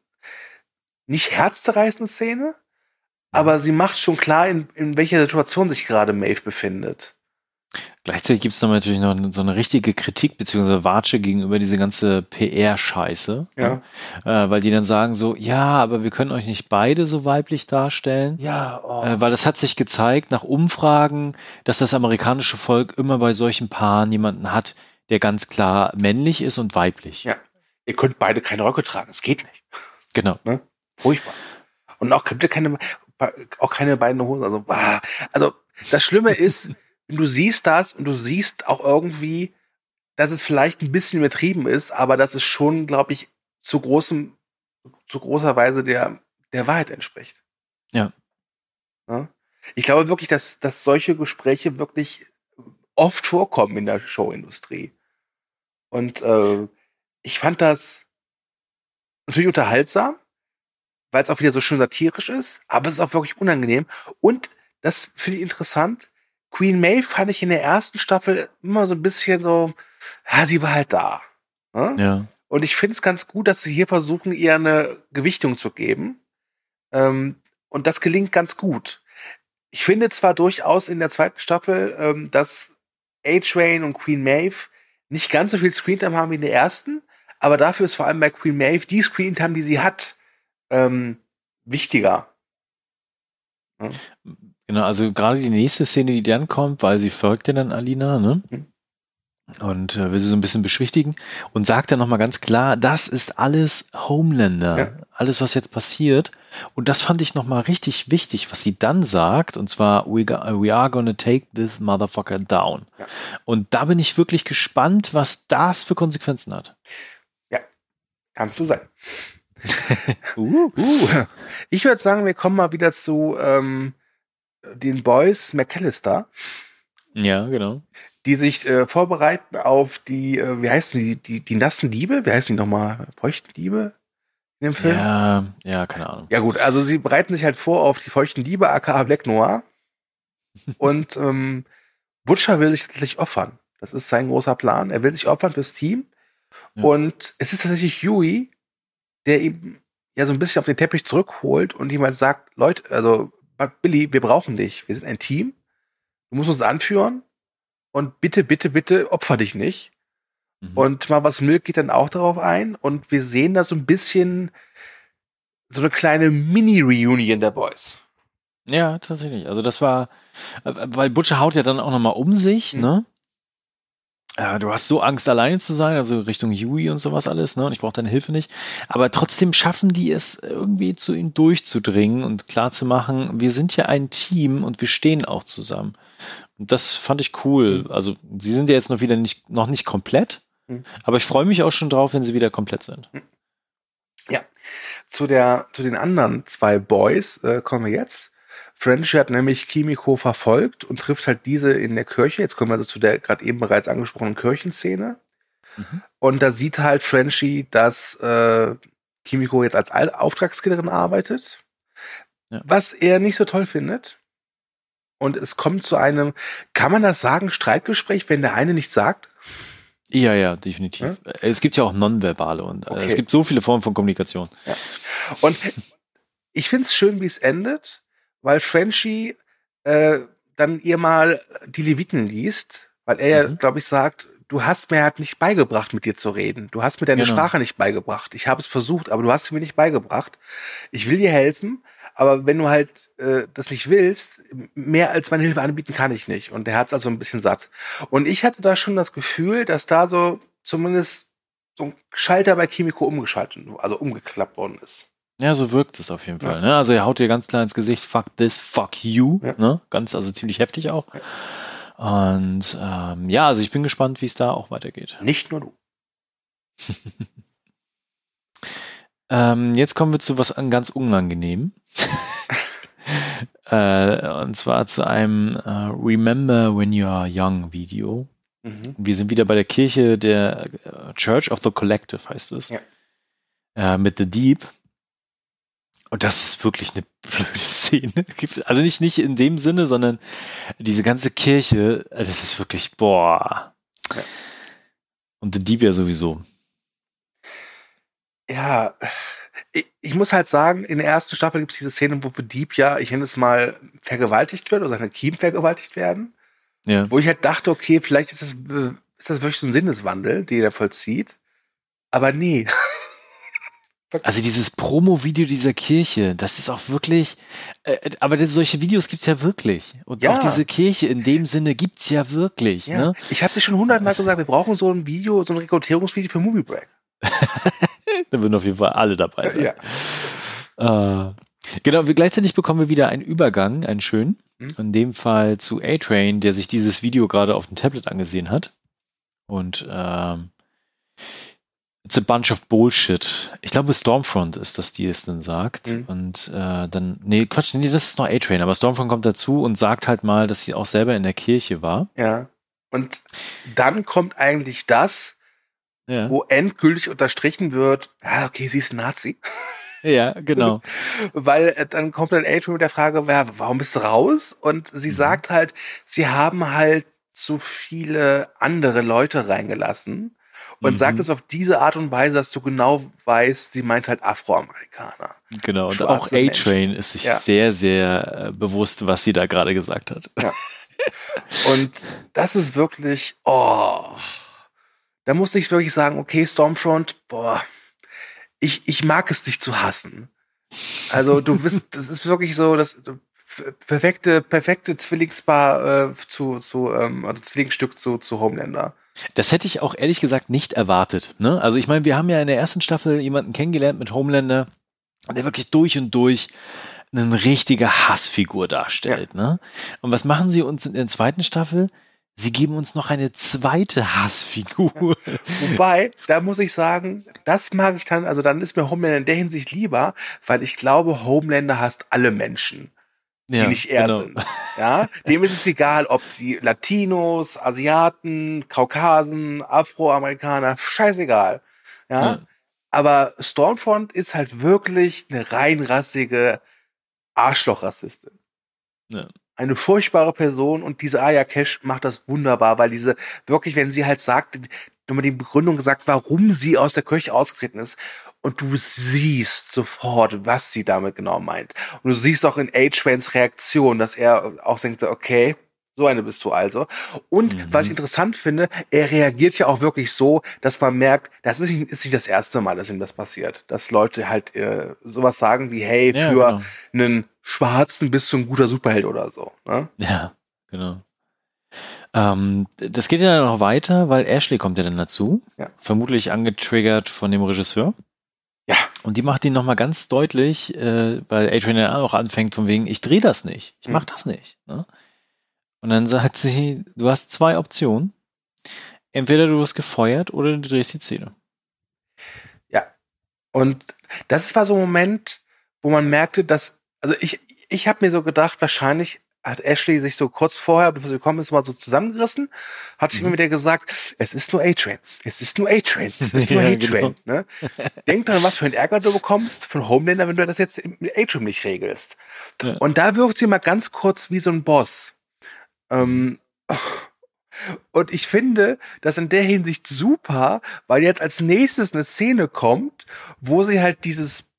nicht herzzerreißende Szene, aber sie macht schon klar, in, in welcher Situation sich gerade Maeve befindet. Gleichzeitig gibt es natürlich noch so eine richtige Kritik bzw. Watsche gegenüber diese ganze PR-Scheiße. Ja. Äh, weil die dann sagen so, ja, aber wir können euch nicht beide so weiblich darstellen. Ja. Oh. Äh, weil das hat sich gezeigt nach Umfragen, dass das amerikanische Volk immer bei solchen Paaren jemanden hat, der ganz klar männlich ist und weiblich. Ja. Ihr könnt beide keine Röcke tragen, es geht nicht. Genau. Ne? Furchtbar. Und auch könnt ihr keine, auch keine beiden Hosen. Also, also das Schlimme ist, du siehst das und du siehst auch irgendwie, dass es vielleicht ein bisschen übertrieben ist, aber dass es schon, glaube ich, zu großem, zu großer Weise der, der Wahrheit entspricht. Ja. ja? Ich glaube wirklich, dass, dass solche Gespräche wirklich oft vorkommen in der Showindustrie. Und äh, ich fand das natürlich unterhaltsam, weil es auch wieder so schön satirisch ist, aber es ist auch wirklich unangenehm. Und das finde ich interessant. Queen May fand ich in der ersten Staffel immer so ein bisschen so, ja, sie war halt da. Ne? Ja. Und ich finde es ganz gut, dass sie hier versuchen, ihr eine Gewichtung zu geben. Ähm, und das gelingt ganz gut. Ich finde zwar durchaus in der zweiten Staffel, ähm, dass A-Train und Queen Maeve nicht ganz so viel Screentime haben wie in der ersten, aber dafür ist vor allem bei Queen Maeve die Screentime, die sie hat, ähm, wichtiger. Ja. Genau, also gerade die nächste Szene, die dann kommt, weil sie folgt ja dann Alina, ne? Mhm. Und äh, will sie so ein bisschen beschwichtigen und sagt dann nochmal ganz klar, das ist alles Homelander, ja. alles, was jetzt passiert. Und das fand ich nochmal richtig wichtig, was sie dann sagt, und zwar, we, we are gonna take this motherfucker down. Ja. Und da bin ich wirklich gespannt, was das für Konsequenzen hat. Ja, kannst du sein. uh, uh. Ich würde sagen, wir kommen mal wieder zu ähm, den Boys McAllister. Ja, genau. Die sich äh, vorbereiten auf die, äh, wie heißt die, die, die nassen Diebe? Wie heißt die nochmal? Feuchten Diebe? In dem Film? Ja, ja, keine Ahnung. Ja, gut, also sie bereiten sich halt vor auf die feuchten Diebe, aka Black Noir. Und ähm, Butcher will sich tatsächlich opfern. Das ist sein großer Plan. Er will sich opfern fürs Team. Ja. Und es ist tatsächlich Huey, der ihm ja so ein bisschen auf den Teppich zurückholt und ihm halt sagt, Leute, also Billy, wir brauchen dich. Wir sind ein Team. Du musst uns anführen. Und bitte, bitte, bitte opfer dich nicht. Mhm. Und mal was Milk geht dann auch darauf ein. Und wir sehen da so ein bisschen so eine kleine Mini-Reunion der Boys. Ja, tatsächlich. Also das war, äh, weil Butcher haut ja dann auch nochmal um sich, mhm. ne? Ja, du hast so Angst, alleine zu sein, also Richtung Yui und sowas alles, ne? Und ich brauche deine Hilfe nicht. Aber trotzdem schaffen die es irgendwie zu ihm durchzudringen und klar zu machen, wir sind ja ein Team und wir stehen auch zusammen. Und das fand ich cool. Mhm. Also, sie sind ja jetzt noch wieder nicht, noch nicht komplett, mhm. aber ich freue mich auch schon drauf, wenn sie wieder komplett sind. Ja. Zu der, zu den anderen zwei Boys äh, kommen wir jetzt. French hat nämlich Kimiko verfolgt und trifft halt diese in der Kirche. Jetzt kommen wir also zu der gerade eben bereits angesprochenen Kirchenszene. Mhm. Und da sieht halt Frenchie, dass äh, Kimiko jetzt als Auftragskillerin arbeitet, ja. was er nicht so toll findet. Und es kommt zu einem, kann man das sagen, Streitgespräch, wenn der eine nichts sagt? Ja, ja, definitiv. Ja? Es gibt ja auch nonverbale und okay. äh, es gibt so viele Formen von Kommunikation. Ja. Und ich finde es schön, wie es endet weil Frenchie äh, dann ihr mal die Leviten liest, weil er ja, mhm. glaube ich, sagt, du hast mir halt nicht beigebracht, mit dir zu reden. Du hast mir deine genau. Sprache nicht beigebracht. Ich habe es versucht, aber du hast sie mir nicht beigebracht. Ich will dir helfen, aber wenn du halt äh, das nicht willst, mehr als meine Hilfe anbieten kann ich nicht. Und der hat es also ein bisschen satt. Und ich hatte da schon das Gefühl, dass da so zumindest so ein Schalter bei Kimiko umgeschaltet, also umgeklappt worden ist. Ja, so wirkt es auf jeden Fall. Ne? Also er haut dir ganz klar ins Gesicht, fuck this, fuck you. Ne? Ganz, also ziemlich heftig auch. Und ähm, ja, also ich bin gespannt, wie es da auch weitergeht. Nicht nur du. ähm, jetzt kommen wir zu was ganz unangenehm. äh, und zwar zu einem äh, Remember When You Are Young Video. Mhm. Wir sind wieder bei der Kirche der äh, Church of the Collective, heißt es. Ja. Äh, mit The Deep. Und das ist wirklich eine blöde Szene. Also nicht, nicht in dem Sinne, sondern diese ganze Kirche, das ist wirklich, boah. Ja. Und The Deep ja sowieso. Ja, ich, ich, muss halt sagen, in der ersten Staffel gibt es diese Szene, wo The Deep ja, ich nenne es mal, vergewaltigt wird oder seine Kiem vergewaltigt werden. Ja. Wo ich halt dachte, okay, vielleicht ist das, ist das wirklich so ein Sinneswandel, den er vollzieht. Aber nee. Also dieses Promo-Video dieser Kirche, das ist auch wirklich, äh, aber das, solche Videos gibt's ja wirklich. Und ja. auch diese Kirche in dem Sinne gibt's ja wirklich. Ja. Ne? Ich habe dir schon hundertmal gesagt, wir brauchen so ein Video, so ein Rekrutierungsvideo für Movie Break. da würden auf jeden Fall alle dabei sein. Ja. Äh, genau, wir, gleichzeitig bekommen wir wieder einen Übergang, einen schönen. Mhm. In dem Fall zu A-Train, der sich dieses Video gerade auf dem Tablet angesehen hat. Und ähm, It's a bunch of bullshit. Ich glaube, Stormfront ist das, die es dann sagt. Mhm. Und äh, dann, nee, Quatsch, nee, das ist noch A-Train, aber Stormfront kommt dazu und sagt halt mal, dass sie auch selber in der Kirche war. Ja. Und dann kommt eigentlich das, ja. wo endgültig unterstrichen wird, ja, okay, sie ist Nazi. Ja, genau. Weil äh, dann kommt dann A-Train mit der Frage, warum bist du raus? Und sie mhm. sagt halt, sie haben halt zu viele andere Leute reingelassen und mhm. sagt es auf diese Art und Weise, dass du genau weißt, sie meint halt Afroamerikaner. Genau, und auch A-Train ist sich ja. sehr, sehr äh, bewusst, was sie da gerade gesagt hat. Ja. Und das ist wirklich, oh, da muss ich wirklich sagen, okay, Stormfront, boah, ich, ich mag es dich zu hassen. Also du bist, das ist wirklich so, das perfekte, perfekte Zwillingspaar äh, zu, zu ähm, oder Zwillingsstück zu, zu Homelander. Das hätte ich auch ehrlich gesagt nicht erwartet. Ne? Also ich meine, wir haben ja in der ersten Staffel jemanden kennengelernt mit Homelander, der wirklich durch und durch eine richtige Hassfigur darstellt. Ja. Ne? Und was machen sie uns in der zweiten Staffel? Sie geben uns noch eine zweite Hassfigur. Ja. Wobei, da muss ich sagen, das mag ich dann, also dann ist mir Homelander in der Hinsicht lieber, weil ich glaube, Homelander hasst alle Menschen ja, die nicht er genau. sind. Ja, dem ist es egal, ob sie Latinos, Asiaten, Kaukasen, Afroamerikaner, scheißegal. Ja? ja. Aber Stormfront ist halt wirklich eine reinrassige Arschlochrassistin. Ja. Eine furchtbare Person und diese Aya Cash macht das wunderbar, weil diese wirklich, wenn sie halt sagt, nochmal die Begründung gesagt, warum sie aus der Kirche ausgetreten ist und du siehst sofort, was sie damit genau meint. Und du siehst auch in A-Trains Reaktion, dass er auch denkt, okay, so eine bist du also. Und mhm. was ich interessant finde, er reagiert ja auch wirklich so, dass man merkt, das ist nicht, ist nicht das erste Mal, dass ihm das passiert. Dass Leute halt äh, sowas sagen wie, hey, ja, für genau. einen Schwarzen bist du ein guter Superheld oder so. Ne? Ja, genau. Ähm, das geht ja noch weiter, weil Ashley kommt ja dann dazu. Ja. Vermutlich angetriggert von dem Regisseur. Ja. Und die macht ihn nochmal ganz deutlich, äh, weil Adrian ja auch anfängt von wegen, ich drehe das nicht, ich mach mhm. das nicht. Ne? Und dann sagt sie, du hast zwei Optionen. Entweder du wirst gefeuert oder du drehst die Szene. Ja. Und das war so ein Moment, wo man merkte, dass, also ich, ich habe mir so gedacht, wahrscheinlich hat Ashley sich so kurz vorher, bevor sie gekommen ist, mal so zusammengerissen, hat sich mhm. immer wieder gesagt, es ist nur A-Train, es ist nur A-Train, es ist nur ja, A-Train. Genau. Ne? Denk dran, was für ein Ärger du bekommst von Homelander, wenn du das jetzt mit A-Train nicht regelst. Ja. Und da wirkt sie mal ganz kurz wie so ein Boss. Ähm, und ich finde das in der Hinsicht super, weil jetzt als nächstes eine Szene kommt, wo sie halt dieses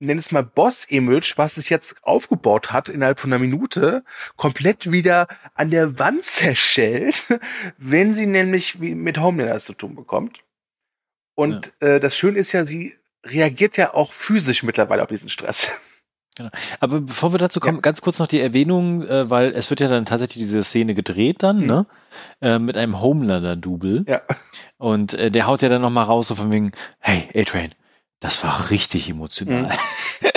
nenn es mal Boss-Image, was sich jetzt aufgebaut hat innerhalb von einer Minute, komplett wieder an der Wand zerschellt, wenn sie nämlich mit Homelanders zu tun bekommt. Und ja. äh, das Schöne ist ja, sie reagiert ja auch physisch mittlerweile auf diesen Stress. Genau. Aber bevor wir dazu kommen, ja. ganz kurz noch die Erwähnung, äh, weil es wird ja dann tatsächlich diese Szene gedreht dann, mhm. ne? Äh, mit einem Homelander-Double. Ja. Und äh, der haut ja dann nochmal raus, so von wegen, hey, A-Train, das war richtig emotional. Mhm.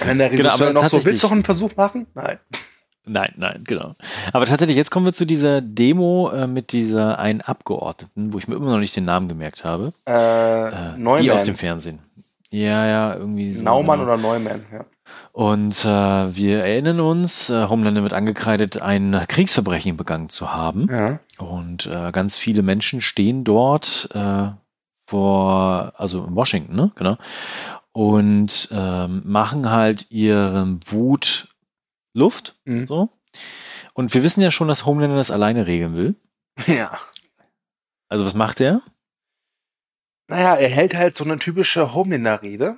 Wenn der genau, aber noch so, willst du noch einen Versuch machen? Nein. Nein, nein, genau. Aber tatsächlich, jetzt kommen wir zu dieser Demo äh, mit dieser einen Abgeordneten, wo ich mir immer noch nicht den Namen gemerkt habe. Äh, äh, die aus dem Fernsehen. Ja, ja, irgendwie so. Naumann genau. oder Neumann, ja. Und äh, wir erinnern uns, äh, Homelander wird angekreidet, ein Kriegsverbrechen begangen zu haben. Ja. Und äh, ganz viele Menschen stehen dort vor, also in Washington, ne? Genau. Und ähm, machen halt ihren Wut Luft. Mhm. So. Und wir wissen ja schon, dass Homelander das alleine regeln will. Ja. Also was macht er? Naja, er hält halt so eine typische Homelander-Rede.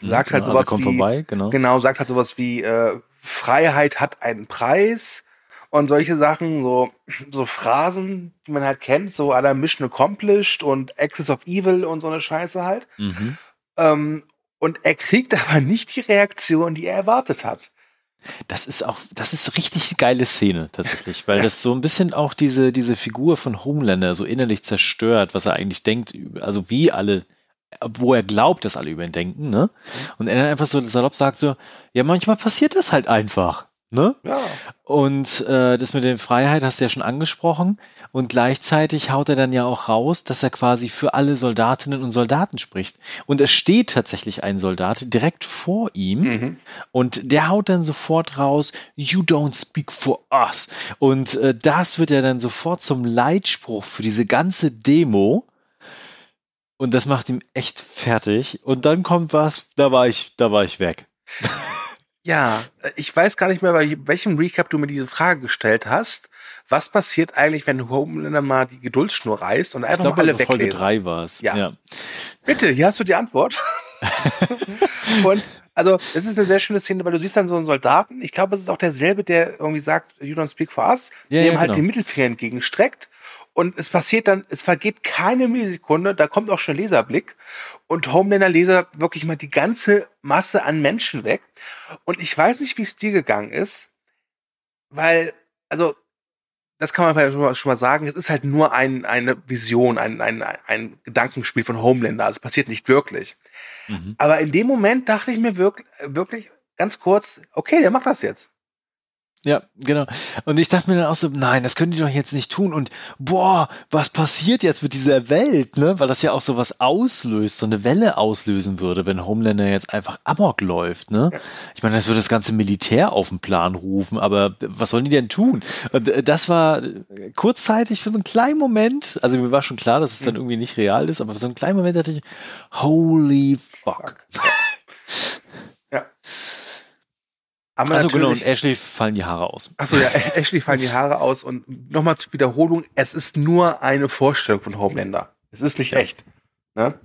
sagt halt genau, sowas also wie, vorbei, genau. genau, sagt halt sowas wie äh, Freiheit hat einen Preis und solche Sachen, so, so Phrasen, die man halt kennt, so aller Mission Accomplished und Access of Evil und so eine Scheiße halt. Mhm. Ähm, und er kriegt aber nicht die Reaktion, die er erwartet hat. Das ist auch, das ist richtig geile Szene tatsächlich, weil das so ein bisschen auch diese, diese Figur von Homelander so innerlich zerstört, was er eigentlich denkt, also wie alle, wo er glaubt, dass alle über ihn denken, ne? Und er dann einfach so salopp sagt so, ja, manchmal passiert das halt einfach. Ne? Ja. Und äh, das mit der Freiheit hast du ja schon angesprochen. Und gleichzeitig haut er dann ja auch raus, dass er quasi für alle Soldatinnen und Soldaten spricht. Und es steht tatsächlich ein Soldat direkt vor ihm. Mhm. Und der haut dann sofort raus, You don't speak for us. Und äh, das wird ja dann sofort zum Leitspruch für diese ganze Demo. Und das macht ihm echt fertig. Und dann kommt was, da war ich, da war ich weg. Ja, äh, ich weiß gar nicht mehr, bei welchem Recap du mir diese Frage gestellt hast. Was passiert eigentlich, wenn Homelander mal die Geduldsschnur reißt und einfach ich glaub, mal alle weglesen? Folge 3 war es. Ja. ja. Bitte, hier hast du die Antwort. und also, es ist eine sehr schöne Szene, weil du siehst dann so einen Soldaten. Ich glaube, es ist auch derselbe, der irgendwie sagt, you don't speak for us, ja, dem ja, halt genau. den Mittelfinger entgegenstreckt und es passiert dann, es vergeht keine Millisekunde, da kommt auch schon Leserblick und Homelander Leser wirklich mal die ganze Masse an Menschen weg. Und ich weiß nicht, wie es dir gegangen ist, weil, also, das kann man vielleicht schon mal, schon mal sagen, es ist halt nur ein, eine Vision, ein, ein, ein Gedankenspiel von Homelander, also es passiert nicht wirklich. Mhm. Aber in dem Moment dachte ich mir wirklich, wirklich ganz kurz, okay, der macht das jetzt. Ja, genau. Und ich dachte mir dann auch so, nein, das können die doch jetzt nicht tun. Und boah, was passiert jetzt mit dieser Welt, ne? Weil das ja auch so was auslöst, so eine Welle auslösen würde, wenn Homelander jetzt einfach Amok läuft, ne? Ich meine, das würde das ganze Militär auf den Plan rufen, aber was sollen die denn tun? Und äh, das war kurzzeitig für so einen kleinen Moment, also mir war schon klar, dass es dann mhm. irgendwie nicht real ist, aber für so einen kleinen Moment dachte ich, holy fuck. Aber also genau, und Ashley fallen die Haare aus. Achso, ja, Ashley fallen die Haare aus. Und nochmal zur Wiederholung, es ist nur eine Vorstellung von Homelander. Es ist nicht ja. echt. Ne?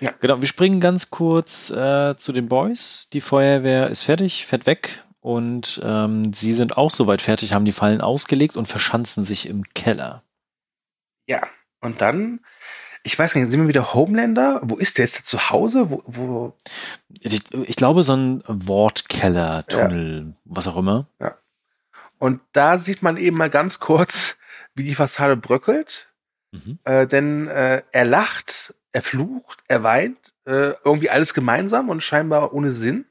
Ja. Genau, wir springen ganz kurz äh, zu den Boys. Die Feuerwehr ist fertig, fährt weg. Und ähm, sie sind auch soweit fertig, haben die Fallen ausgelegt und verschanzen sich im Keller. Ja, und dann ich weiß gar nicht, sind wir wieder Homelander? Wo ist der? Ist der zu Hause? Wo, wo? Ich, ich, glaube, so ein Wortkeller, Tunnel, ja. was auch immer. Ja. Und da sieht man eben mal ganz kurz, wie die Fassade bröckelt. Mhm. Äh, denn äh, er lacht, er flucht, er weint, äh, irgendwie alles gemeinsam und scheinbar ohne Sinn.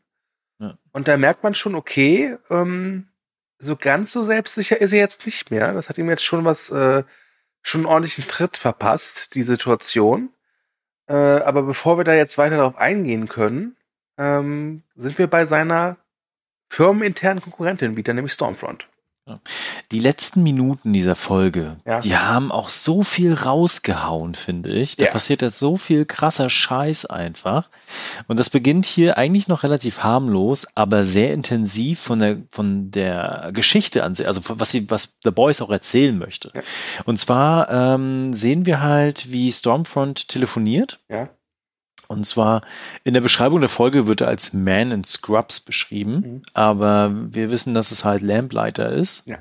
Ja. Und da merkt man schon, okay, ähm, so ganz so selbstsicher ist er jetzt nicht mehr. Das hat ihm jetzt schon was äh, schon einen ordentlichen Tritt verpasst, die Situation. Äh, aber bevor wir da jetzt weiter darauf eingehen können, ähm, sind wir bei seiner firmeninternen Konkurrentin wieder, nämlich Stormfront. Die letzten Minuten dieser Folge, ja. die haben auch so viel rausgehauen, finde ich. Da ja. passiert jetzt so viel krasser Scheiß einfach. Und das beginnt hier eigentlich noch relativ harmlos, aber sehr intensiv von der, von der Geschichte an sich, also was sie, was The Boys auch erzählen möchte. Ja. Und zwar ähm, sehen wir halt, wie Stormfront telefoniert. Ja Und zwar in der Beschreibung der Folge wird er als Man in Scrubs beschrieben, mhm. aber wir wissen, dass es halt Lamplighter ist. Ja.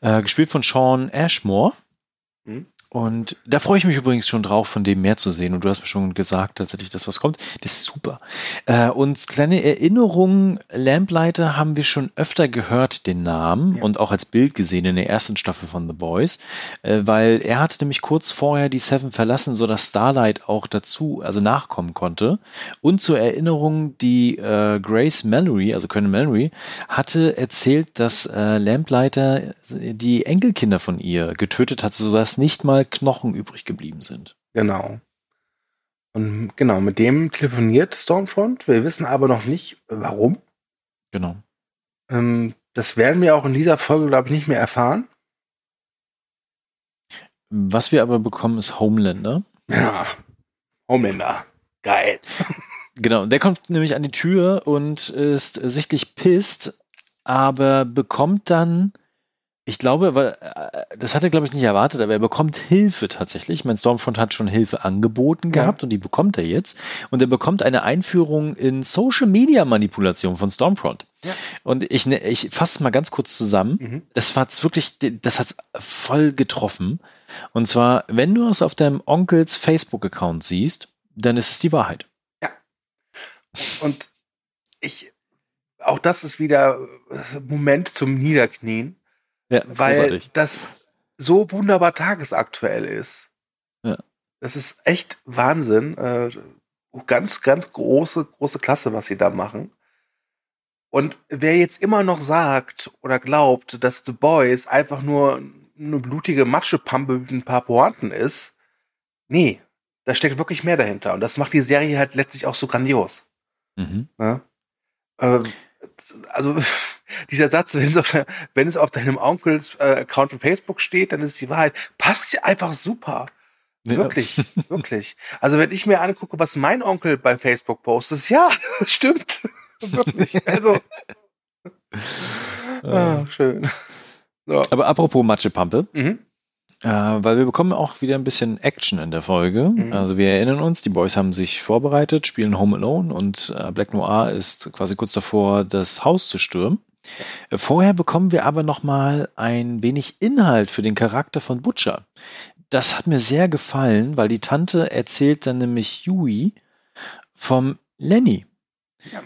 Äh, gespielt von Sean Ashmore. Mhm. Und da freue ich mich übrigens schon drauf, von dem mehr zu sehen. Und du hast mir schon gesagt, tatsächlich, dass was kommt. Das ist super. Äh, und kleine Erinnerungen, Lamplighter haben wir schon öfter gehört, den Namen, ja. und auch als Bild gesehen in der ersten Staffel von The Boys, äh, weil er hatte nämlich kurz vorher die Seven verlassen, sodass Starlight auch dazu, also nachkommen konnte. Und zur Erinnerung, die äh, Grace Mallory, also Colonel Mallory, hatte erzählt, dass Lamplighter die Enkelkinder von ihr getötet hat, sodass nicht mal Knochen übrig geblieben sind. Genau. Und genau, mit dem telefoniert Stormfront. Wir wissen aber noch nicht, warum. Genau. Ähm, das werden wir auch in dieser Folge, glaube ich, nicht mehr erfahren. Was wir aber bekommen, ist Homelander. Ja, Homelander. Geil. Genau, der kommt nämlich an die Tür und ist sichtlich pisst, aber bekommt dann ich glaube, weil äh, das hat er, glaube ich, nicht erwartet, aber er bekommt Hilfe tatsächlich. Mein Stormfront hat schon Hilfe angeboten gehabt ja. und die bekommt er jetzt. Und er bekommt eine Einführung in Social Media Manipulation von Stormfront. Ja. Und ich, ne, ich fasse mal ganz kurz zusammen. Mhm. Das war wirklich, das hat voll getroffen. Und zwar, wenn du es auf deinem Onkels Facebook-Account siehst, dann ist es die Wahrheit. Ja. Und ich, auch das ist wieder Moment zum Niederknien ja, weil großartig. das so wunderbar tagesaktuell ist. Ja. Das ist echt Wahnsinn. Äh, ganz, ganz große, große Klasse, was sie da machen. Und wer jetzt immer noch sagt oder glaubt, dass The Boys einfach nur eine blutige Matschepampe mit ein paar Pointen ist, nee, da steckt wirklich mehr dahinter. Und das macht die Serie halt letztlich auch so grandios. Mhm. Ja? Äh, also dieser Satz, wenn es auf, wenn es auf deinem Onkels äh, Account auf Facebook steht, dann ist die Wahrheit. Passt ja einfach super. Wirklich, ja. wirklich. Also wenn ich mir angucke, was mein Onkel bei Facebook postet, ja, das stimmt. wirklich. Also. ah, schön. So. Aber apropos Matschepampe. Mhm. Äh, weil wir bekommen auch wieder ein bisschen Action in der Folge. Mhm. Also wir erinnern uns, die Boys haben sich vorbereitet, spielen Home Alone und äh, Black Noir ist quasi kurz davor, das Haus zu stürmen. Ja. Vorher bekommen wir aber noch mal ein wenig Inhalt für den Charakter von Butcher. Das hat mir sehr gefallen, weil die Tante erzählt dann nämlich Yui vom Lenny. Ja.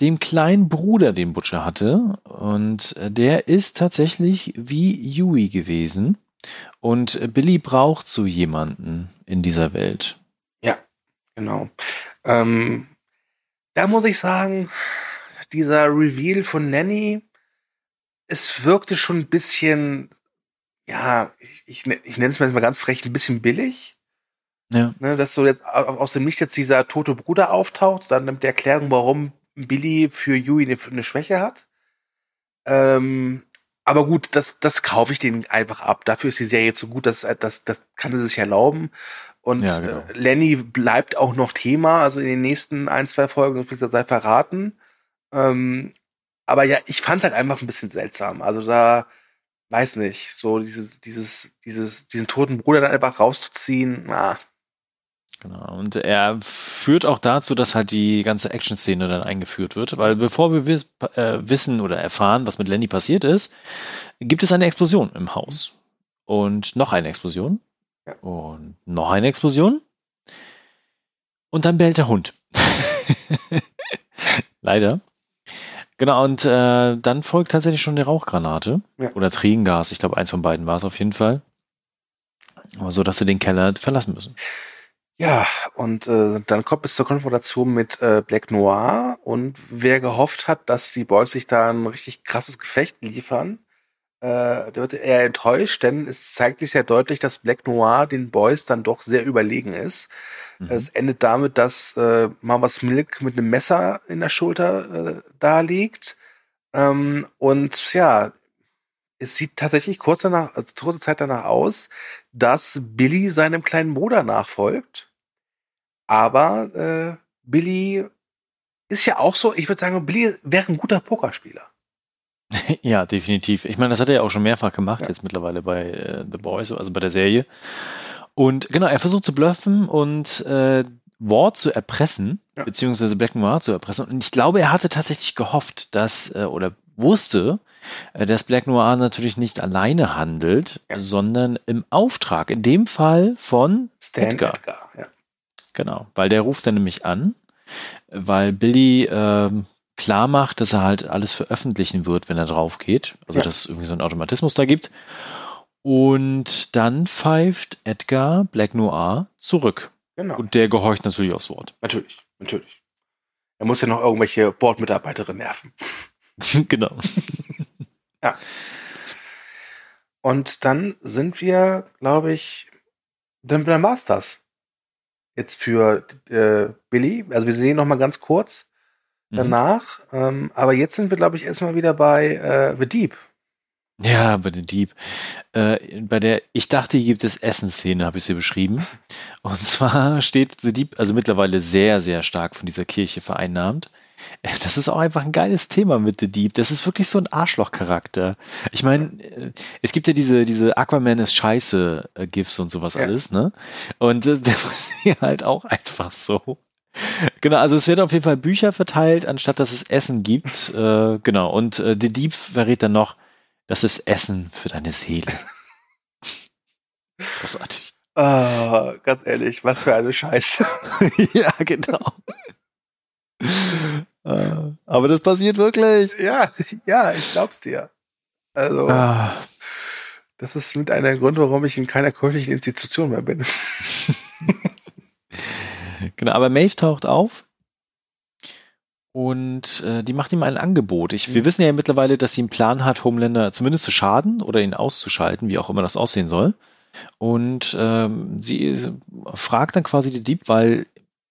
Dem kleinen Bruder, den Butcher hatte. Und äh, der ist tatsächlich wie Yui gewesen. Und Billy braucht so jemanden in dieser Welt. Ja, genau. Ähm, da muss ich sagen, dieser Reveal von Nanny, es wirkte schon ein bisschen, ja, ich, ich, ich nenne es mal ganz frech, ein bisschen billig. Ja. Ne, dass so jetzt aus dem Licht jetzt dieser tote Bruder auftaucht, dann mit der Erklärung, warum Billy für Yui eine, eine Schwäche hat. Ähm, aber gut, das, das kaufe ich denen einfach ab. Dafür ist die Serie zu gut, das, das, das kann sie sich erlauben. Und ja, genau. Äh, Lenny bleibt auch noch Thema, also in den nächsten ein, zwei Folgen, das sei verraten. Ähm, aber ja, ich fand es halt einfach ein bisschen seltsam. Also da, weiß nicht, so dieses, dieses, dieses, diesen toten Bruder dann einfach rauszuziehen, na, Genau. Und er führt auch dazu, dass halt die ganze Action-Szene dann eingeführt wird, weil bevor wir wiss, äh, wissen oder erfahren, was mit Lenny passiert ist, gibt es eine Explosion im Haus. Und noch eine Explosion. Ja. Und noch eine Explosion. Und dann bellt der Hund. Leider. Genau, und äh, dann folgt tatsächlich schon die Rauchgranate. Ja. Oder Tränengas. Ich glaube, eins von beiden war es auf jeden Fall. So dass sie den Keller verlassen müssen. Ja, und äh, dann kommt es zur Konfrontation mit äh, Black Noir und wer gehofft hat, dass die Boys sich da ein richtig krasses Gefecht liefern, äh, der wird eher enttäuscht, denn es zeigt sich sehr deutlich, dass Black Noir den Boys dann doch sehr überlegen ist. Mhm. Es endet damit, dass äh, Mamas Milk mit einem Messer in der Schulter äh, da liegt. Ähm, und ja, es sieht tatsächlich kurz danach, also kurze Zeit danach aus, dass Billy seinem kleinen Bruder nachfolgt. Aber äh, Billy ist ja auch so, ich würde sagen, Billy wäre ein guter Pokerspieler. ja, definitiv. Ich meine, das hat er ja auch schon mehrfach gemacht, ja. jetzt mittlerweile bei äh, The Boys, also bei der Serie. Und genau, er versucht zu bluffen und äh, Ward zu erpressen, ja. beziehungsweise Black Noir zu erpressen. Und ich glaube, er hatte tatsächlich gehofft, dass, äh, oder wusste, dass Black Noir natürlich nicht alleine handelt, ja. sondern im Auftrag, in dem Fall von Stan Edgar. Edgar ja. Genau, weil der ruft dann nämlich an, weil Billy äh, klar macht, dass er halt alles veröffentlichen wird, wenn er drauf geht. Also, ja. dass es irgendwie so einen Automatismus da gibt. Und dann pfeift Edgar Black Noir zurück. Genau. Und der gehorcht natürlich aufs Wort. Natürlich, natürlich. Er muss ja noch irgendwelche Bordmitarbeiterinnen nerven. genau. Ja. Und dann sind wir, glaube ich, dann, dann war es das. Jetzt für äh, Billy. Also wir sehen noch mal ganz kurz mhm. danach. Mhm. Ähm, aber jetzt sind wir, glaube ich, erstmal wieder bei äh, The Deep. Ja, bei The Deep. Äh, bei der, ich dachte, hier gibt es Essensszene, habe ich sie beschrieben. Und zwar steht The Deep also mittlerweile sehr, sehr stark von dieser Kirche vereinnahmt. Das ist auch einfach ein geiles Thema mit The Deep. Das ist wirklich so ein Arschloch-Charakter. Ich meine, äh, es gibt ja diese, diese Aquaman ist scheiße äh, GIFs und sowas ja. alles, ne? Und das, das ist hier halt auch einfach so. Genau, also es werden auf jeden Fall Bücher verteilt, anstatt dass es Essen gibt. Äh, genau, und äh, The Deep verrät dann noch, das ist Essen für deine Seele. Großartig. Ah, ganz ehrlich, was für eine Scheiße. ja, genau. Äh, aber das passiert wirklich. Ja, ja, ich glaub's dir. Also, ah. das ist mit einer Grund, warum ich in keiner kirchlichen Institution mehr bin. genau, aber Maeve taucht auf und äh, die macht ihm ein Angebot. Ich, wir mhm. wissen ja mittlerweile, dass sie einen Plan hat, Homelander zumindest zu schaden oder ihn auszuschalten, wie auch immer das aussehen soll. Und ähm, sie fragt dann quasi die Dieb, weil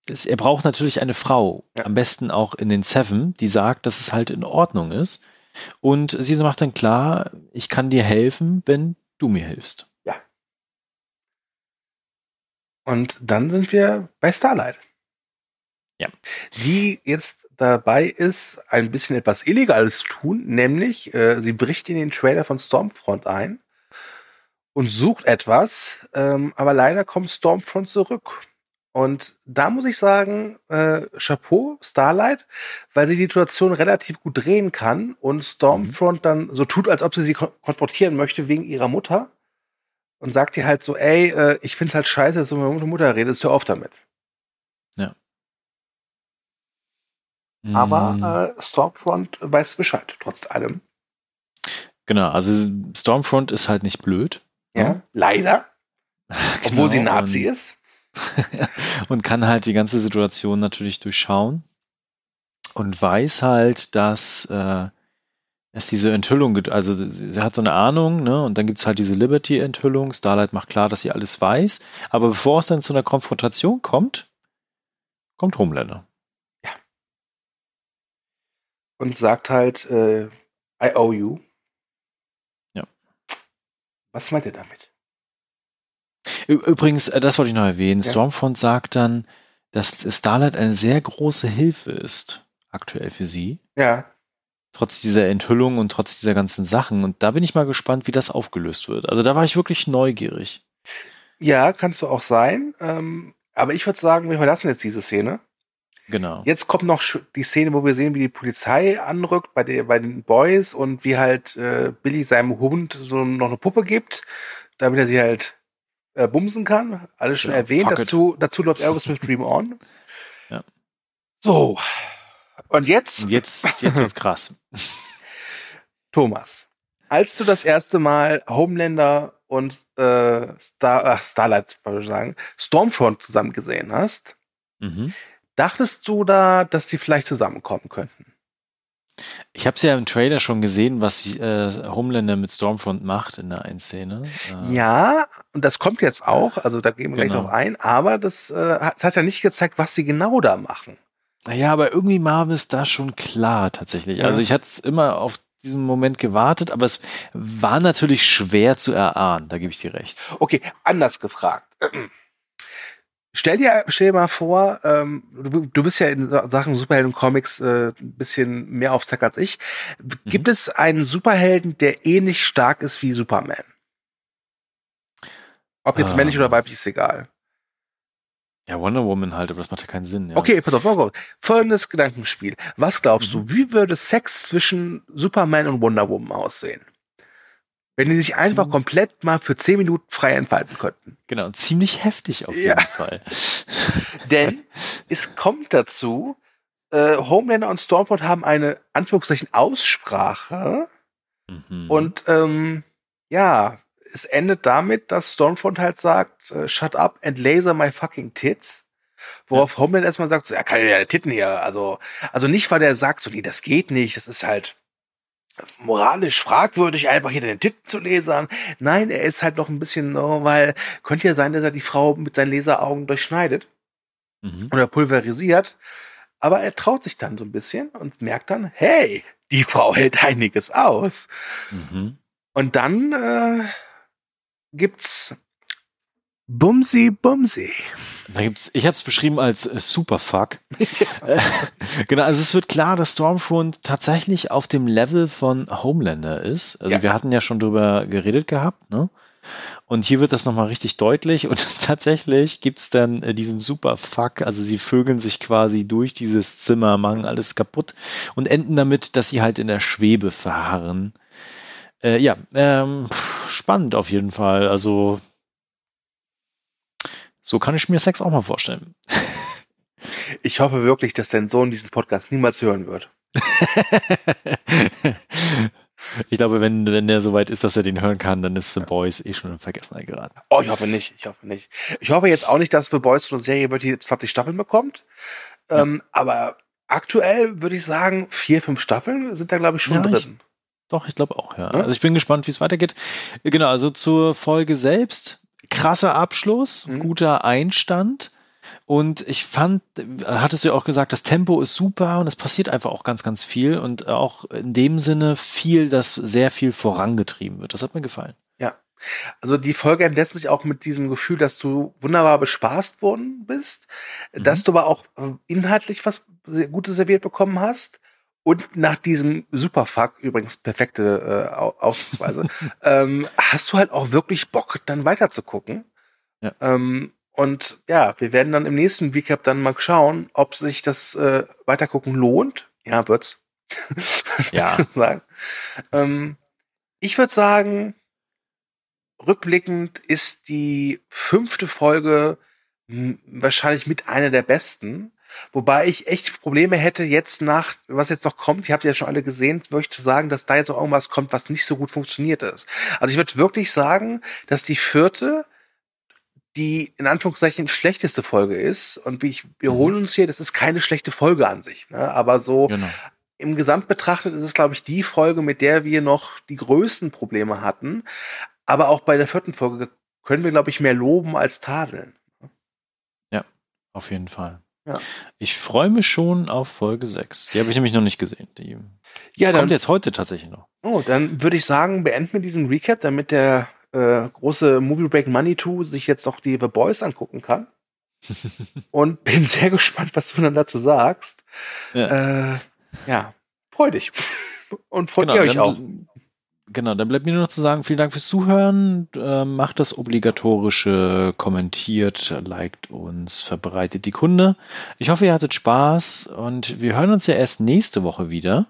es, er braucht natürlich eine Frau, ja. am besten auch in den Seven, die sagt, dass es halt in Ordnung ist. Und sie macht dann klar, ich kann dir helfen, wenn du mir hilfst. Ja. Und dann sind wir bei Starlight. Ja. Die jetzt dabei ist, ein bisschen etwas Illegales zu tun, nämlich äh, sie bricht in den Trailer von Stormfront ein und sucht etwas, ähm, aber leider kommt Stormfront zurück und da muss ich sagen, äh, Chapeau, Starlight, weil sie die Situation relativ gut drehen kann und Stormfront mhm. dann so tut, als ob sie sie kon konfrontieren möchte wegen ihrer Mutter und sagt ihr halt so, ey, äh, ich find's halt scheiße, dass du mit meiner Mutter redest, hör auf damit. Ja. Aber mhm. äh, Stormfront weiß Bescheid, trotz allem. Genau, also Stormfront ist halt nicht blöd. Ja, ja. Ne? leider. Obwohl genau, sie Nazi ist. und kann halt die ganze Situation natürlich durchschauen und weiß halt, dass äh, es diese Enthüllung gibt. Also sie, sie, hat so eine Ahnung, ne? Und dann gibt es halt diese Liberty-Enthüllung. Starlight macht klar, dass sie alles weiß. Aber bevor es dann zu einer Konfrontation kommt, kommt Homelander. Ja. Und sagt halt, äh, I owe you. Ja. Was meint er damit? Übrigens, äh, das wollte ich noch erwähnen. Ja. Stormfront sagt dann, dass Starlight eine sehr große Hilfe ist, aktuell für sie. Ja. Trotz dieser Enthüllung und trotz dieser ganzen Sachen. Und da bin ich mal gespannt, wie das aufgelöst wird. Also da war ich wirklich neugierig. Ja, kannst du auch sein. Ähm, aber ich würde sagen, wir verlassen jetzt diese Szene. Genau. Jetzt kommt noch die Szene, wo wir sehen, wie die Polizei anrückt bei, der, bei den Boys und wie halt äh, Billy seinem Hund so noch eine Puppe gibt, damit er sie halt äh, bumsen kann. Alles schon ja, erwähnt. Dazu, dazu läuft Aerosmith Dream On. Ja. So. Und jetzt? Und jetzt, jetzt wird's krass. Thomas, als du das erste Mal Homelander und äh, Star, ach, Starlight, wollte ich sagen, Stormfront zusammen gesehen hast, mhm. dachtest du da, dass die vielleicht zusammenkommen könnten? Ich habe es ja im Trailer schon gesehen, was äh, Homelander mit Stormfront macht in der einen Szene. Äh, ja, und das kommt jetzt auch, also da gehen wir genau. gleich noch ein, aber das, äh, das hat ja nicht gezeigt, was sie genau da machen. Naja, aber irgendwie Marvel ist da schon klar tatsächlich. Ja. Also ich hatte immer auf diesen Moment gewartet, aber es war natürlich schwer zu erahnen, da gebe ich dir recht. Okay, anders gefragt. Stell dir, stell dir mal vor, ähm, du, du bist ja in Sachen Superhelden-Comics äh, ein bisschen mehr auf Zack als ich. Gibt mhm. es einen Superhelden, der ähnlich stark ist wie Superman? Ob jetzt ah. männlich oder weiblich, ist egal. Ja, Wonder Woman halt, aber das macht ja keinen Sinn. Ja. Okay, pass auf, auf. Folgendes Gedankenspiel. Was glaubst mhm. du, wie würde Sex zwischen Superman und Wonder Woman aussehen? Wenn die sich einfach ziemlich komplett mal für zehn Minuten frei entfalten könnten. Genau, ziemlich heftig auf jeden ja. Fall. Denn es kommt dazu, äh, Homelander und Stormfront haben eine Anführungszeichen Aussprache. Mhm. Und ähm, ja, es endet damit, dass Stormfront halt sagt, äh, shut up and laser my fucking tits. Worauf ja. Homelander erstmal sagt, so, er kann ja Titten hier, also, also nicht, weil er sagt, so, nee, das geht nicht, das ist halt, moralisch fragwürdig, einfach hier den Titten zu lasern. Nein, er ist halt noch ein bisschen, no, weil könnte ja sein, dass er die Frau mit seinen Laseraugen durchschneidet mhm. oder pulverisiert. Aber er traut sich dann so ein bisschen und merkt dann, hey, die Frau hält einiges aus. Mhm. Und dann äh, gibt's Bumsi Bumsi. Da gibt's, ich habe es beschrieben als äh, Superfuck. Ja. genau, also es wird klar, dass Stormfront tatsächlich auf dem Level von Homelander ist. Also ja. wir hatten ja schon drüber geredet gehabt, ne? Und hier wird das nochmal richtig deutlich und tatsächlich gibt's dann äh, diesen Superfuck, also sie vögeln sich quasi durch dieses Zimmer, machen alles kaputt und enden damit, dass sie halt in der Schwebe verharren. Äh, ja, ähm, spannend auf jeden Fall. Also so kann ich mir Sex auch mal vorstellen. Ich hoffe wirklich, dass dein Sohn diesen Podcast niemals hören wird. ich glaube, wenn, wenn der soweit ist, dass er den hören kann, dann ist The Boys eh schon in Vergessenheit geraten. Oh, ich hoffe nicht. Ich hoffe nicht. Ich hoffe jetzt auch nicht, dass The Boys eine Serie wird, die jetzt 20 Staffeln bekommt. Ja. Ähm, aber aktuell würde ich sagen, vier, fünf Staffeln sind da, glaube ich, schon ja, drin. Ich, doch, ich glaube auch, ja. ja. Also ich bin gespannt, wie es weitergeht. Genau, also zur Folge selbst krasser Abschluss, mhm. guter Einstand. Und ich fand, hattest du ja auch gesagt, das Tempo ist super und es passiert einfach auch ganz, ganz viel und auch in dem Sinne viel, dass sehr viel vorangetrieben wird. Das hat mir gefallen. Ja. Also die Folge entlässt sich auch mit diesem Gefühl, dass du wunderbar bespaßt worden bist, mhm. dass du aber auch inhaltlich was Gutes serviert bekommen hast und nach diesem Superfuck, übrigens perfekte äh, Ausweise, ähm, hast du halt auch wirklich Bock, dann weiter zu gucken. Ja. Ähm, und ja, wir werden dann im nächsten Recap dann mal schauen, ob sich das äh, Weitergucken lohnt. Ja, wird's. ja. sagen. Ähm, ich würde sagen, rückblickend ist die fünfte Folge wahrscheinlich mit einer der besten. Wobei ich echt Probleme hätte, jetzt nach, was jetzt noch kommt, ihr habt ja schon alle gesehen, wirklich zu sagen, dass da jetzt noch irgendwas kommt, was nicht so gut funktioniert ist. Also ich würde wirklich sagen, dass die vierte die in Anführungszeichen schlechteste Folge ist. Und wie ich, wir mhm. holen uns hier, das ist keine schlechte Folge an sich. Ne? Aber so genau. im Gesamt betrachtet ist es, glaube ich, die Folge, mit der wir noch die größten Probleme hatten. Aber auch bei der vierten Folge können wir, glaube ich, mehr loben als tadeln. Ja, auf jeden Fall. Ja. Ich freue mich schon auf Folge 6. Die habe ich nämlich noch nicht gesehen. Die ja, kommt dann, jetzt heute tatsächlich noch. Oh, dann würde ich sagen, beenden wir diesen Recap, damit der äh, große Movie Break Money 2 sich jetzt noch die The Boys angucken kann. Und bin sehr gespannt, was du dann dazu sagst. Ja, äh, ja freu dich. Und freut genau, ihr euch auch. Genau, dann bleibt mir nur noch zu sagen, vielen Dank fürs Zuhören. Äh, macht das obligatorische, kommentiert, liked uns, verbreitet die Kunde. Ich hoffe, ihr hattet Spaß und wir hören uns ja erst nächste Woche wieder.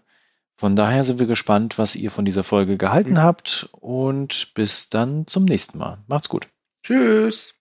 Von daher sind wir gespannt, was ihr von dieser Folge gehalten mhm. habt und bis dann zum nächsten Mal. Macht's gut. Tschüss.